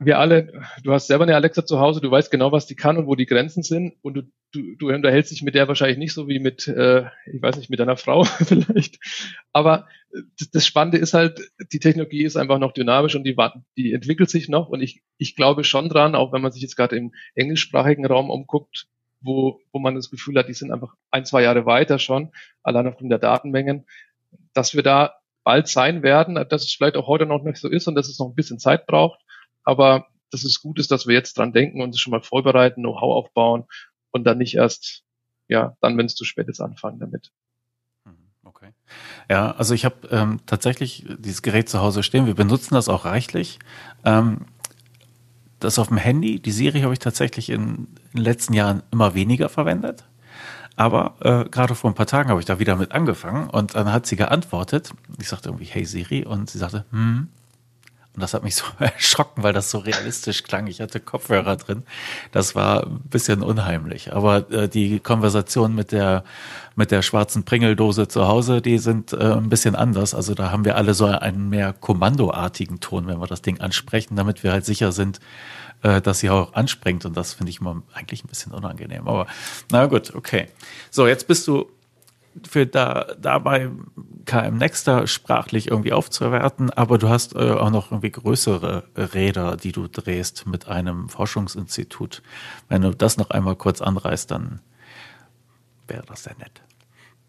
Speaker 7: wir alle, du hast selber eine Alexa zu Hause, du weißt genau, was die kann und wo die Grenzen sind. Und du, du, du unterhältst dich mit der wahrscheinlich nicht so wie mit, äh, ich weiß nicht, mit deiner Frau vielleicht. Aber das Spannende ist halt, die Technologie ist einfach noch dynamisch und die, die entwickelt sich noch. Und ich, ich glaube schon dran, auch wenn man sich jetzt gerade im englischsprachigen Raum umguckt, wo, wo man das Gefühl hat, die sind einfach ein, zwei Jahre weiter schon, allein aufgrund der Datenmengen, dass wir da bald sein werden, dass es vielleicht auch heute noch nicht so ist und dass es noch ein bisschen Zeit braucht aber dass es gut ist, dass wir jetzt dran denken und es schon mal vorbereiten, Know-how aufbauen und dann nicht erst, ja, dann, wenn es zu spät ist, anfangen damit.
Speaker 1: Mhm, okay. Ja, also ich habe ähm, tatsächlich dieses Gerät zu Hause stehen. Wir benutzen das auch reichlich. Ähm, das auf dem Handy, die Siri habe ich tatsächlich in, in den letzten Jahren immer weniger verwendet. Aber äh, gerade vor ein paar Tagen habe ich da wieder mit angefangen und dann hat sie geantwortet. Ich sagte irgendwie, hey Siri, und sie sagte, hm, und das hat mich so erschrocken, weil das so realistisch klang. Ich hatte Kopfhörer drin. Das war ein bisschen unheimlich. Aber äh, die Konversation mit der, mit der schwarzen Pringeldose zu Hause, die sind äh, ein bisschen anders. Also da haben wir alle so einen mehr kommandoartigen Ton, wenn wir das Ding ansprechen, damit wir halt sicher sind, äh, dass sie auch anspringt. Und das finde ich immer eigentlich ein bisschen unangenehm. Aber na gut, okay. So, jetzt bist du für da, dabei KM Nexter sprachlich irgendwie aufzuwerten, aber du hast äh, auch noch irgendwie größere Räder, die du drehst mit einem Forschungsinstitut. Wenn du das noch einmal kurz anreißt, dann wäre das sehr nett.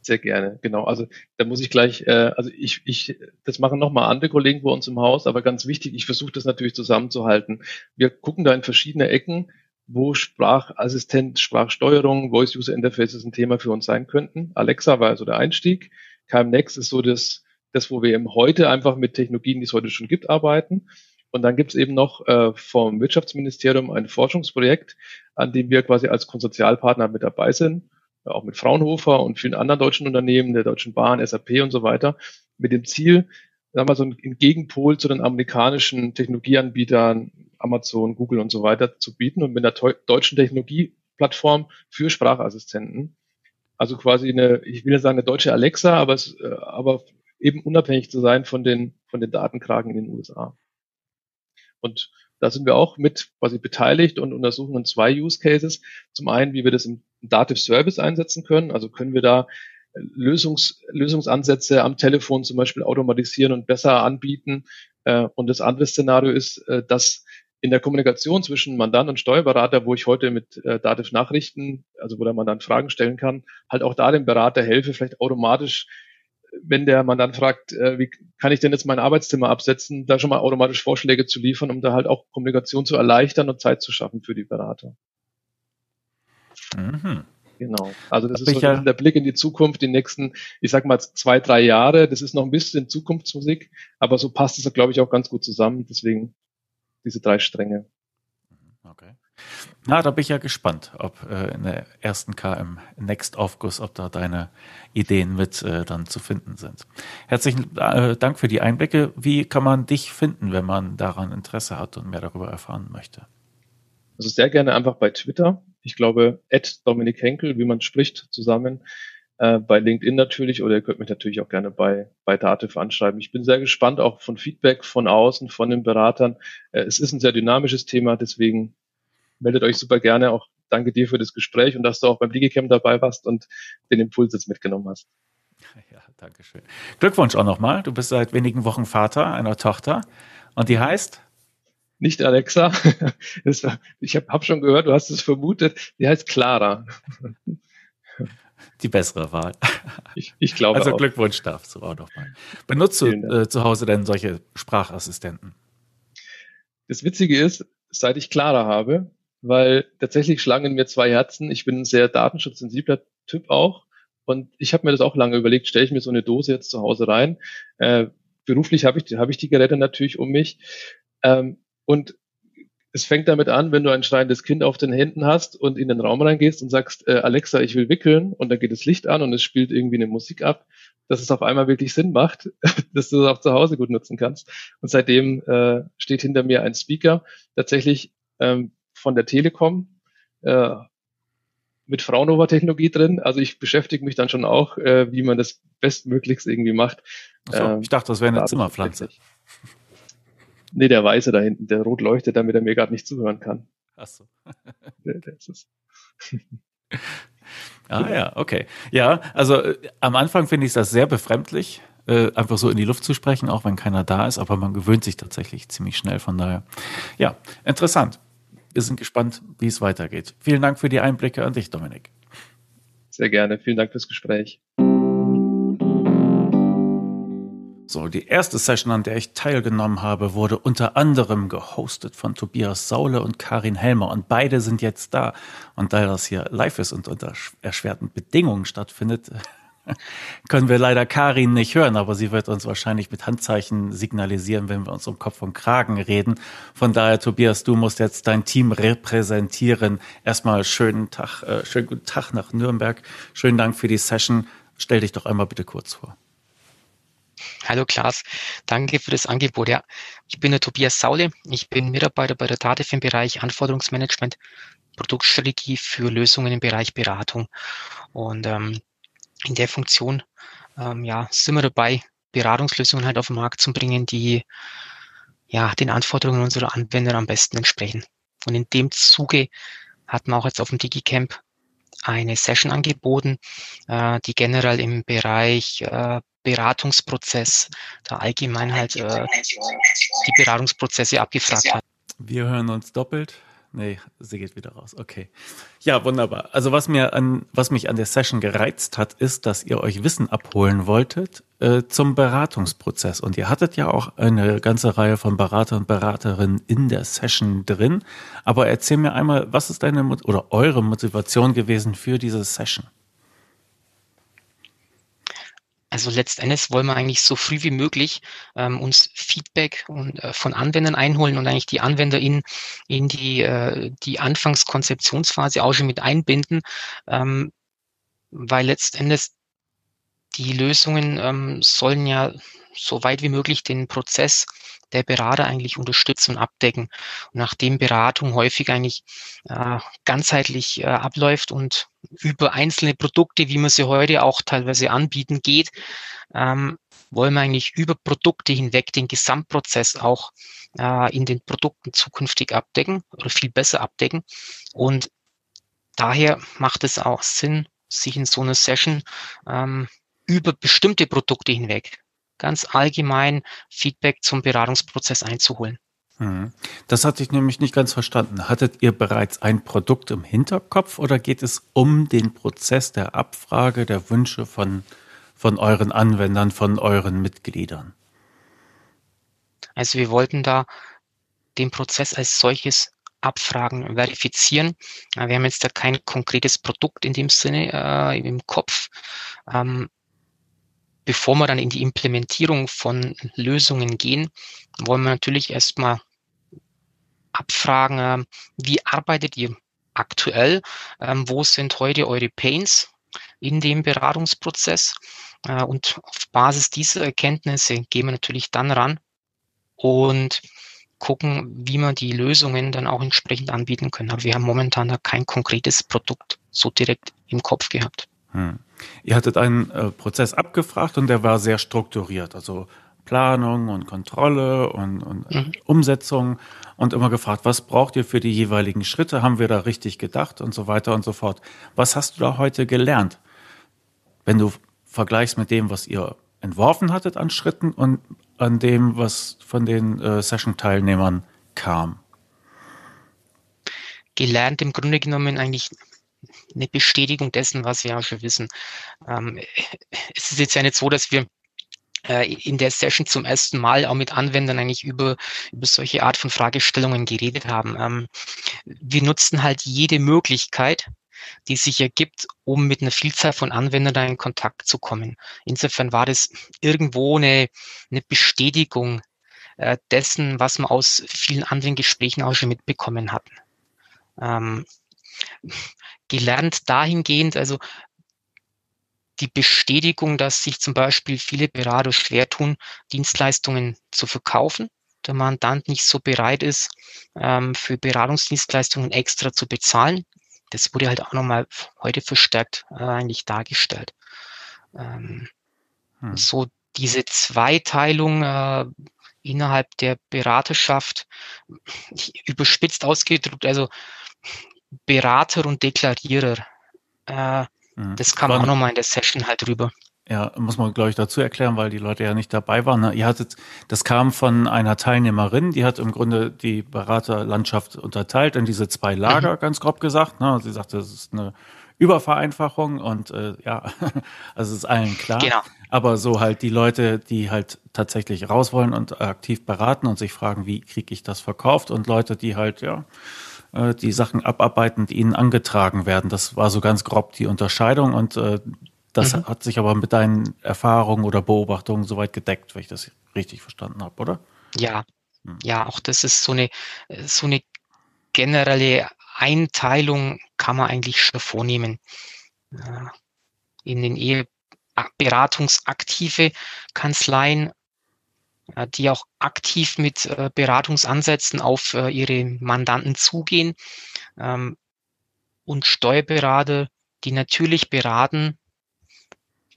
Speaker 7: Sehr gerne, genau. Also da muss ich gleich, äh, also ich, ich, das machen nochmal andere Kollegen bei uns im Haus, aber ganz wichtig, ich versuche das natürlich zusammenzuhalten. Wir gucken da in verschiedene Ecken wo Sprachassistent, Sprachsteuerung, Voice User Interfaces ein Thema für uns sein könnten. Alexa war also der Einstieg. KMNext ist so das, das, wo wir eben heute einfach mit Technologien, die es heute schon gibt, arbeiten. Und dann gibt es eben noch äh, vom Wirtschaftsministerium ein Forschungsprojekt, an dem wir quasi als Konsortialpartner mit dabei sind, auch mit Fraunhofer und vielen anderen deutschen Unternehmen, der Deutschen Bahn, SAP und so weiter, mit dem Ziel, sagen wir so ein Gegenpol zu den amerikanischen Technologieanbietern, Amazon, Google und so weiter zu bieten und mit einer deutschen Technologieplattform für Sprachassistenten. Also quasi eine, ich will nicht sagen eine deutsche Alexa, aber, es, äh, aber eben unabhängig zu sein von den, von den Datenkragen in den USA. Und da sind wir auch mit quasi beteiligt und untersuchen zwei Use Cases. Zum einen, wie wir das im Dativ Service einsetzen können. Also können wir da Lösungs, Lösungsansätze am Telefon zum Beispiel automatisieren und besser anbieten. Äh, und das andere Szenario ist, äh, dass in der Kommunikation zwischen Mandant und Steuerberater, wo ich heute mit äh, Dativ Nachrichten, also wo der Mandant Fragen stellen kann, halt auch da dem Berater helfe, vielleicht automatisch, wenn der Mandant fragt, äh, wie kann ich denn jetzt mein Arbeitszimmer absetzen, da schon mal automatisch Vorschläge zu liefern, um da halt auch Kommunikation zu erleichtern und Zeit zu schaffen für die Berater. Mhm. Genau. Also das Hab ist so ja der Blick in die Zukunft, die nächsten, ich sag mal zwei, drei Jahre. Das ist noch ein bisschen Zukunftsmusik, aber so passt es, glaube ich, auch ganz gut zusammen. Deswegen diese drei Stränge.
Speaker 1: Okay. Na, da bin ich ja gespannt, ob äh, in der ersten KM Next Aufguss, ob da deine Ideen mit äh, dann zu finden sind. Herzlichen äh, Dank für die Einblicke. Wie kann man dich finden, wenn man daran Interesse hat und mehr darüber erfahren möchte?
Speaker 7: Also sehr gerne einfach bei Twitter. Ich glaube, at Dominik Henkel, wie man spricht, zusammen. Äh, bei LinkedIn natürlich oder ihr könnt mich natürlich auch gerne bei, bei Dativ anschreiben. Ich bin sehr gespannt auch von Feedback von außen, von den Beratern. Äh, es ist ein sehr dynamisches Thema, deswegen meldet euch super gerne. Auch danke dir für das Gespräch und dass du auch beim DigiCamp dabei warst und den Impuls jetzt mitgenommen hast.
Speaker 1: Ja, danke schön. Glückwunsch auch nochmal. Du bist seit wenigen Wochen Vater einer Tochter und die heißt?
Speaker 7: Nicht Alexa. ich habe hab schon gehört, du hast es vermutet. Die heißt Clara.
Speaker 1: Die bessere Wahl.
Speaker 7: Ich, ich glaube
Speaker 1: Also. Glückwunsch dazu auch nochmal. Benutzt du äh, zu Hause denn solche Sprachassistenten?
Speaker 7: Das Witzige ist, seit ich Clara habe, weil tatsächlich schlagen in mir zwei Herzen. Ich bin ein sehr datenschutzsensibler Typ auch. Und ich habe mir das auch lange überlegt, stelle ich mir so eine Dose jetzt zu Hause rein. Äh, beruflich habe ich, hab ich die Geräte natürlich um mich. Ähm, und es fängt damit an, wenn du ein schreiendes Kind auf den Händen hast und in den Raum reingehst und sagst, äh, Alexa, ich will wickeln und dann geht das Licht an und es spielt irgendwie eine Musik ab, dass es auf einmal wirklich Sinn macht, dass du es auch zu Hause gut nutzen kannst. Und seitdem äh, steht hinter mir ein Speaker, tatsächlich ähm, von der Telekom, äh, mit Fraunhofer-Technologie drin. Also ich beschäftige mich dann schon auch, äh, wie man das bestmöglichst irgendwie macht.
Speaker 1: Achso,
Speaker 7: Ähm,
Speaker 1: ich dachte, das wäre eine Zimmerpflanze.
Speaker 7: Nee, der Weiße da hinten, der rot leuchtet, damit er mir gerade nicht zuhören kann.
Speaker 1: Achso.
Speaker 7: Der, der ist es.
Speaker 1: Ah ja, okay. Ja, also äh, am Anfang finde ich das sehr befremdlich, äh, einfach so in die Luft zu sprechen, auch wenn keiner da ist, aber man gewöhnt sich tatsächlich ziemlich schnell. Von daher, ja, interessant. Wir sind gespannt, wie es weitergeht. Vielen Dank für die Einblicke an dich, Dominik.
Speaker 7: Sehr gerne. Vielen Dank fürs Gespräch.
Speaker 1: So, die erste Session, an der ich teilgenommen habe, wurde unter anderem gehostet von Tobias Saule und Karin Helmer. Und beide sind jetzt da. Und da das hier live ist und unter erschwerten Bedingungen stattfindet, können wir leider Karin nicht hören, aber sie wird uns wahrscheinlich mit Handzeichen signalisieren, wenn wir uns um Kopf und Kragen reden. Von daher, Tobias, du musst jetzt dein Team repräsentieren. Erstmal schönen Tag, äh, schönen guten Tag nach Nürnberg. Schönen Dank für die Session. Stell dich doch einmal bitte kurz vor.
Speaker 8: Hallo Klaas, danke für das Angebot. Ja, ich bin der Tobias Saule. Ich bin Mitarbeiter bei der DATEV im Bereich Anforderungsmanagement, Produktstrategie für Lösungen im Bereich Beratung. Und ähm, in der Funktion ähm, ja, sind wir dabei, Beratungslösungen halt auf den Markt zu bringen, die ja den Anforderungen unserer Anwender am besten entsprechen. Und in dem Zuge hatten wir auch jetzt auf dem DigiCamp eine Session angeboten, äh, die generell im Bereich äh, Beratungsprozess der Allgemeinheit äh, die Beratungsprozesse abgefragt hat.
Speaker 1: Wir hören uns doppelt. Nee, sie geht wieder raus. Okay. Ja, wunderbar. Also was mir an, was mich an der Session gereizt hat, ist, dass ihr euch Wissen abholen wolltet äh, zum Beratungsprozess. Und ihr hattet ja auch eine ganze Reihe von Berater und Beraterinnen in der Session drin. Aber erzähl mir einmal, was ist deine oder eure Motivation gewesen für diese Session?
Speaker 8: Also letztendlich wollen wir eigentlich so früh wie möglich ähm, uns Feedback und, äh, von Anwendern einholen und eigentlich die Anwender in, in die, äh, die Anfangskonzeptionsphase auch schon mit einbinden, ähm, weil letztendlich die Lösungen ähm, sollen ja so weit wie möglich den Prozess der Berater eigentlich unterstützen und abdecken. Und nachdem Beratung häufig eigentlich äh, ganzheitlich äh, abläuft und über einzelne Produkte, wie man sie heute auch teilweise anbieten, geht, ähm, wollen wir eigentlich über Produkte hinweg den Gesamtprozess auch äh, in den Produkten zukünftig abdecken oder viel besser abdecken. Und daher macht es auch Sinn, sich in so einer Session ähm, über bestimmte Produkte hinweg ganz allgemein Feedback zum Beratungsprozess einzuholen.
Speaker 1: Mhm. Das hatte ich nämlich nicht ganz verstanden. Hattet ihr bereits ein Produkt im Hinterkopf oder geht es um den Prozess der Abfrage der Wünsche von, von euren Anwendern, von euren Mitgliedern?
Speaker 8: Also wir wollten da den Prozess als solches abfragen, verifizieren. Wir haben jetzt da kein konkretes Produkt in dem Sinne äh, im Kopf. Ähm, bevor wir dann in die Implementierung von Lösungen gehen, wollen wir natürlich erstmal abfragen, äh, wie arbeitet ihr aktuell? Ähm, wo sind heute eure Pains in dem Beratungsprozess? Äh, und auf Basis dieser Erkenntnisse gehen wir natürlich dann ran und gucken, wie wir die Lösungen dann auch entsprechend anbieten können. Aber wir haben momentan da kein konkretes Produkt so direkt im Kopf gehabt.
Speaker 1: Hm. Ihr hattet einen äh, Prozess abgefragt und der war sehr strukturiert, also Planung und Kontrolle und, und mhm. Umsetzung und immer gefragt, was braucht ihr für die jeweiligen Schritte? Haben wir da richtig gedacht und so weiter und so fort. Was hast du da heute gelernt, wenn du vergleichst mit dem, was ihr entworfen hattet an Schritten und an dem, was von den äh, Session-Teilnehmern kam?
Speaker 8: Gelernt im Grunde genommen eigentlich eine Bestätigung dessen, was wir auch schon wissen. Ähm, es ist jetzt ja nicht so, dass wir äh, in der Session zum ersten Mal auch mit Anwendern eigentlich über, über solche Art von Fragestellungen geredet haben. Ähm, wir nutzen halt jede Möglichkeit, die sich ergibt, um mit einer Vielzahl von Anwendern in Kontakt zu kommen. Insofern war das irgendwo eine, eine Bestätigung äh, dessen, was wir aus vielen anderen Gesprächen auch schon mitbekommen hatten. Ähm, gelernt dahingehend, also die Bestätigung, dass sich zum Beispiel viele Berater schwer tun, Dienstleistungen zu verkaufen. Der Mandant nicht so bereit ist, ähm, für Beratungsdienstleistungen extra zu bezahlen. Das wurde halt auch nochmal heute verstärkt äh, eigentlich dargestellt. Ähm, hm. So diese Zweiteilung äh, innerhalb der Beraterschaft, überspitzt ausgedrückt, also Berater und Deklarierer. Äh, mhm. Das kam auch nochmal in der Session halt rüber.
Speaker 1: Ja, muss man, glaube ich, dazu erklären, weil die Leute ja nicht dabei waren. Ne? Ihr hattet, das kam von einer Teilnehmerin, die hat im Grunde die Beraterlandschaft unterteilt in diese zwei Lager, mhm. ganz grob gesagt. Ne? Sie sagte, das ist eine Übervereinfachung und äh, ja, also ist allen klar. Genau. Aber so halt die Leute, die halt tatsächlich raus wollen und aktiv beraten und sich fragen, wie kriege ich das verkauft und Leute, die halt, ja, äh, die Sachen abarbeiten, die ihnen angetragen werden. Das war so ganz grob die Unterscheidung und äh, das mhm. hat sich aber mit deinen Erfahrungen oder Beobachtungen soweit gedeckt, wenn ich das richtig verstanden habe, oder?
Speaker 8: Ja, hm. ja, auch das ist so eine, so eine generelle Einteilung kann man eigentlich schon vornehmen. In den eher beratungsaktive Kanzleien, die auch aktiv mit äh, Beratungsansätzen auf äh, ihre Mandanten zugehen ähm, und Steuerberater, die natürlich beraten,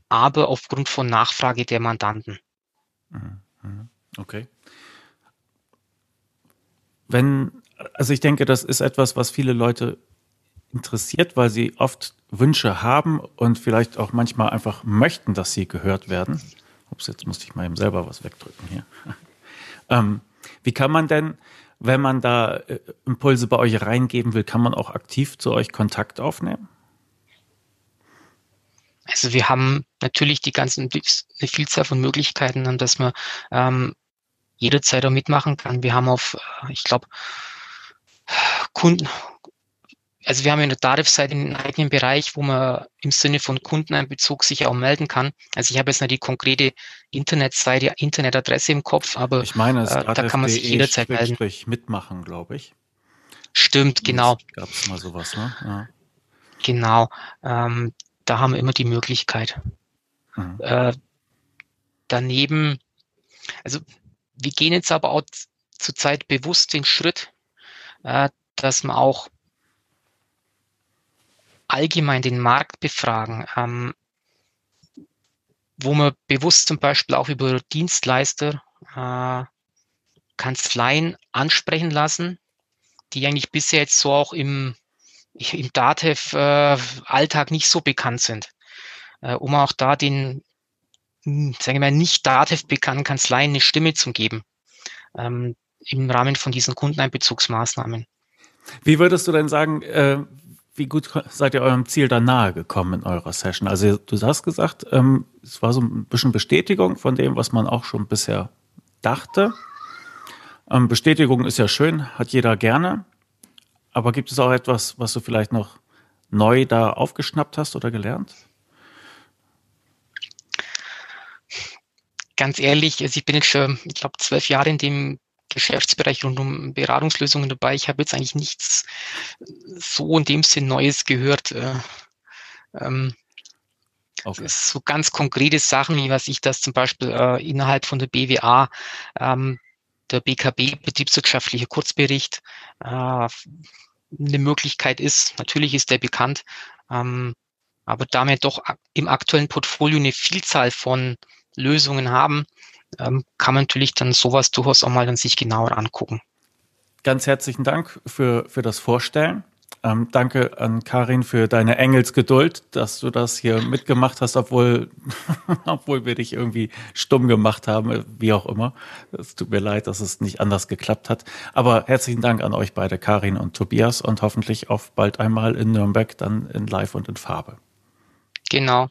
Speaker 8: aber aufgrund von Nachfrage der Mandanten.
Speaker 1: Mhm, mhm. Okay. Wenn, also ich denke, das ist etwas, was viele Leute interessiert, weil sie oft Wünsche haben und vielleicht auch manchmal einfach möchten, dass sie gehört werden. Ups, jetzt musste ich mal eben selber was wegdrücken hier. ähm, wie kann man denn, wenn man da äh, Impulse bei euch reingeben will, kann man auch aktiv zu euch Kontakt aufnehmen?
Speaker 8: Also wir haben natürlich die ganzen, eine Vielzahl von Möglichkeiten, dass man ähm, jederzeit auch mitmachen kann. Wir haben auf, äh, ich glaube, Kunden, also wir haben in der Tarif-Seite einen eigenen Bereich, wo man im Sinne von Kundeneinbezug sich auch melden kann. Also ich habe jetzt nicht die konkrete Internetseite, Internetadresse im Kopf, aber
Speaker 1: ich meine, äh, da kann man sich jederzeit melden. mitmachen, glaube ich.
Speaker 8: Stimmt, genau.
Speaker 1: Gab es mal sowas, ne? Ja.
Speaker 8: Genau. Ähm, da haben wir immer die Möglichkeit. Mhm. Äh, daneben, also wir gehen jetzt aber auch zurzeit bewusst den Schritt, äh, dass man auch allgemein den Markt befragen, ähm, wo man bewusst zum Beispiel auch über Dienstleister, äh, Kanzleien ansprechen lassen, die eigentlich bisher jetzt so auch im im Datev-Alltag äh, nicht so bekannt sind, äh, um auch da den, hm, sagen wir mal, nicht Datev bekannten Kanzleien eine Stimme zu geben ähm, im Rahmen von diesen Kundeneinbezugsmaßnahmen.
Speaker 1: Wie würdest du denn sagen, äh, wie gut seid ihr eurem Ziel da nahe gekommen in eurer Session? Also du hast gesagt, ähm, es war so ein bisschen Bestätigung von dem, was man auch schon bisher dachte. Ähm, Bestätigung ist ja schön, hat jeder gerne. Aber gibt es auch etwas, was du vielleicht noch neu da aufgeschnappt hast oder gelernt?
Speaker 8: Ganz ehrlich, also ich bin jetzt schon, ich glaube, zwölf Jahre in dem Geschäftsbereich rund um Beratungslösungen dabei. Ich habe jetzt eigentlich nichts so in dem Sinn Neues gehört. Äh, ähm, okay. So ganz konkrete Sachen, wie was ich das zum Beispiel äh, innerhalb von der BWA, ähm, der BKB, betriebswirtschaftlicher Kurzbericht, äh, eine Möglichkeit ist. Natürlich ist der bekannt. Ähm, Aber da wir doch im aktuellen Portfolio eine Vielzahl von Lösungen haben, ähm, kann man natürlich dann sowas durchaus auch mal dann sich genauer angucken.
Speaker 1: Ganz herzlichen Dank für, für das Vorstellen. Ähm, danke an Karin für deine Engelsgeduld, dass du das hier mitgemacht hast, obwohl, obwohl wir dich irgendwie stumm gemacht haben, wie auch immer. Es tut mir leid, dass es nicht anders geklappt hat. Aber herzlichen Dank an euch beide, Karin und Tobias, und hoffentlich auf bald einmal in Nürnberg, dann in Live und in Farbe.
Speaker 8: Genau.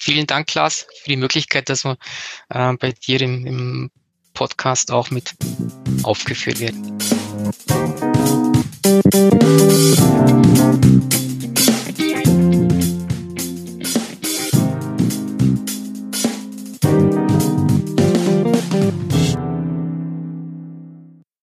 Speaker 8: Vielen Dank, Klaas, für die Möglichkeit, dass wir äh, bei dir im, im Podcast auch mit aufgeführt werden.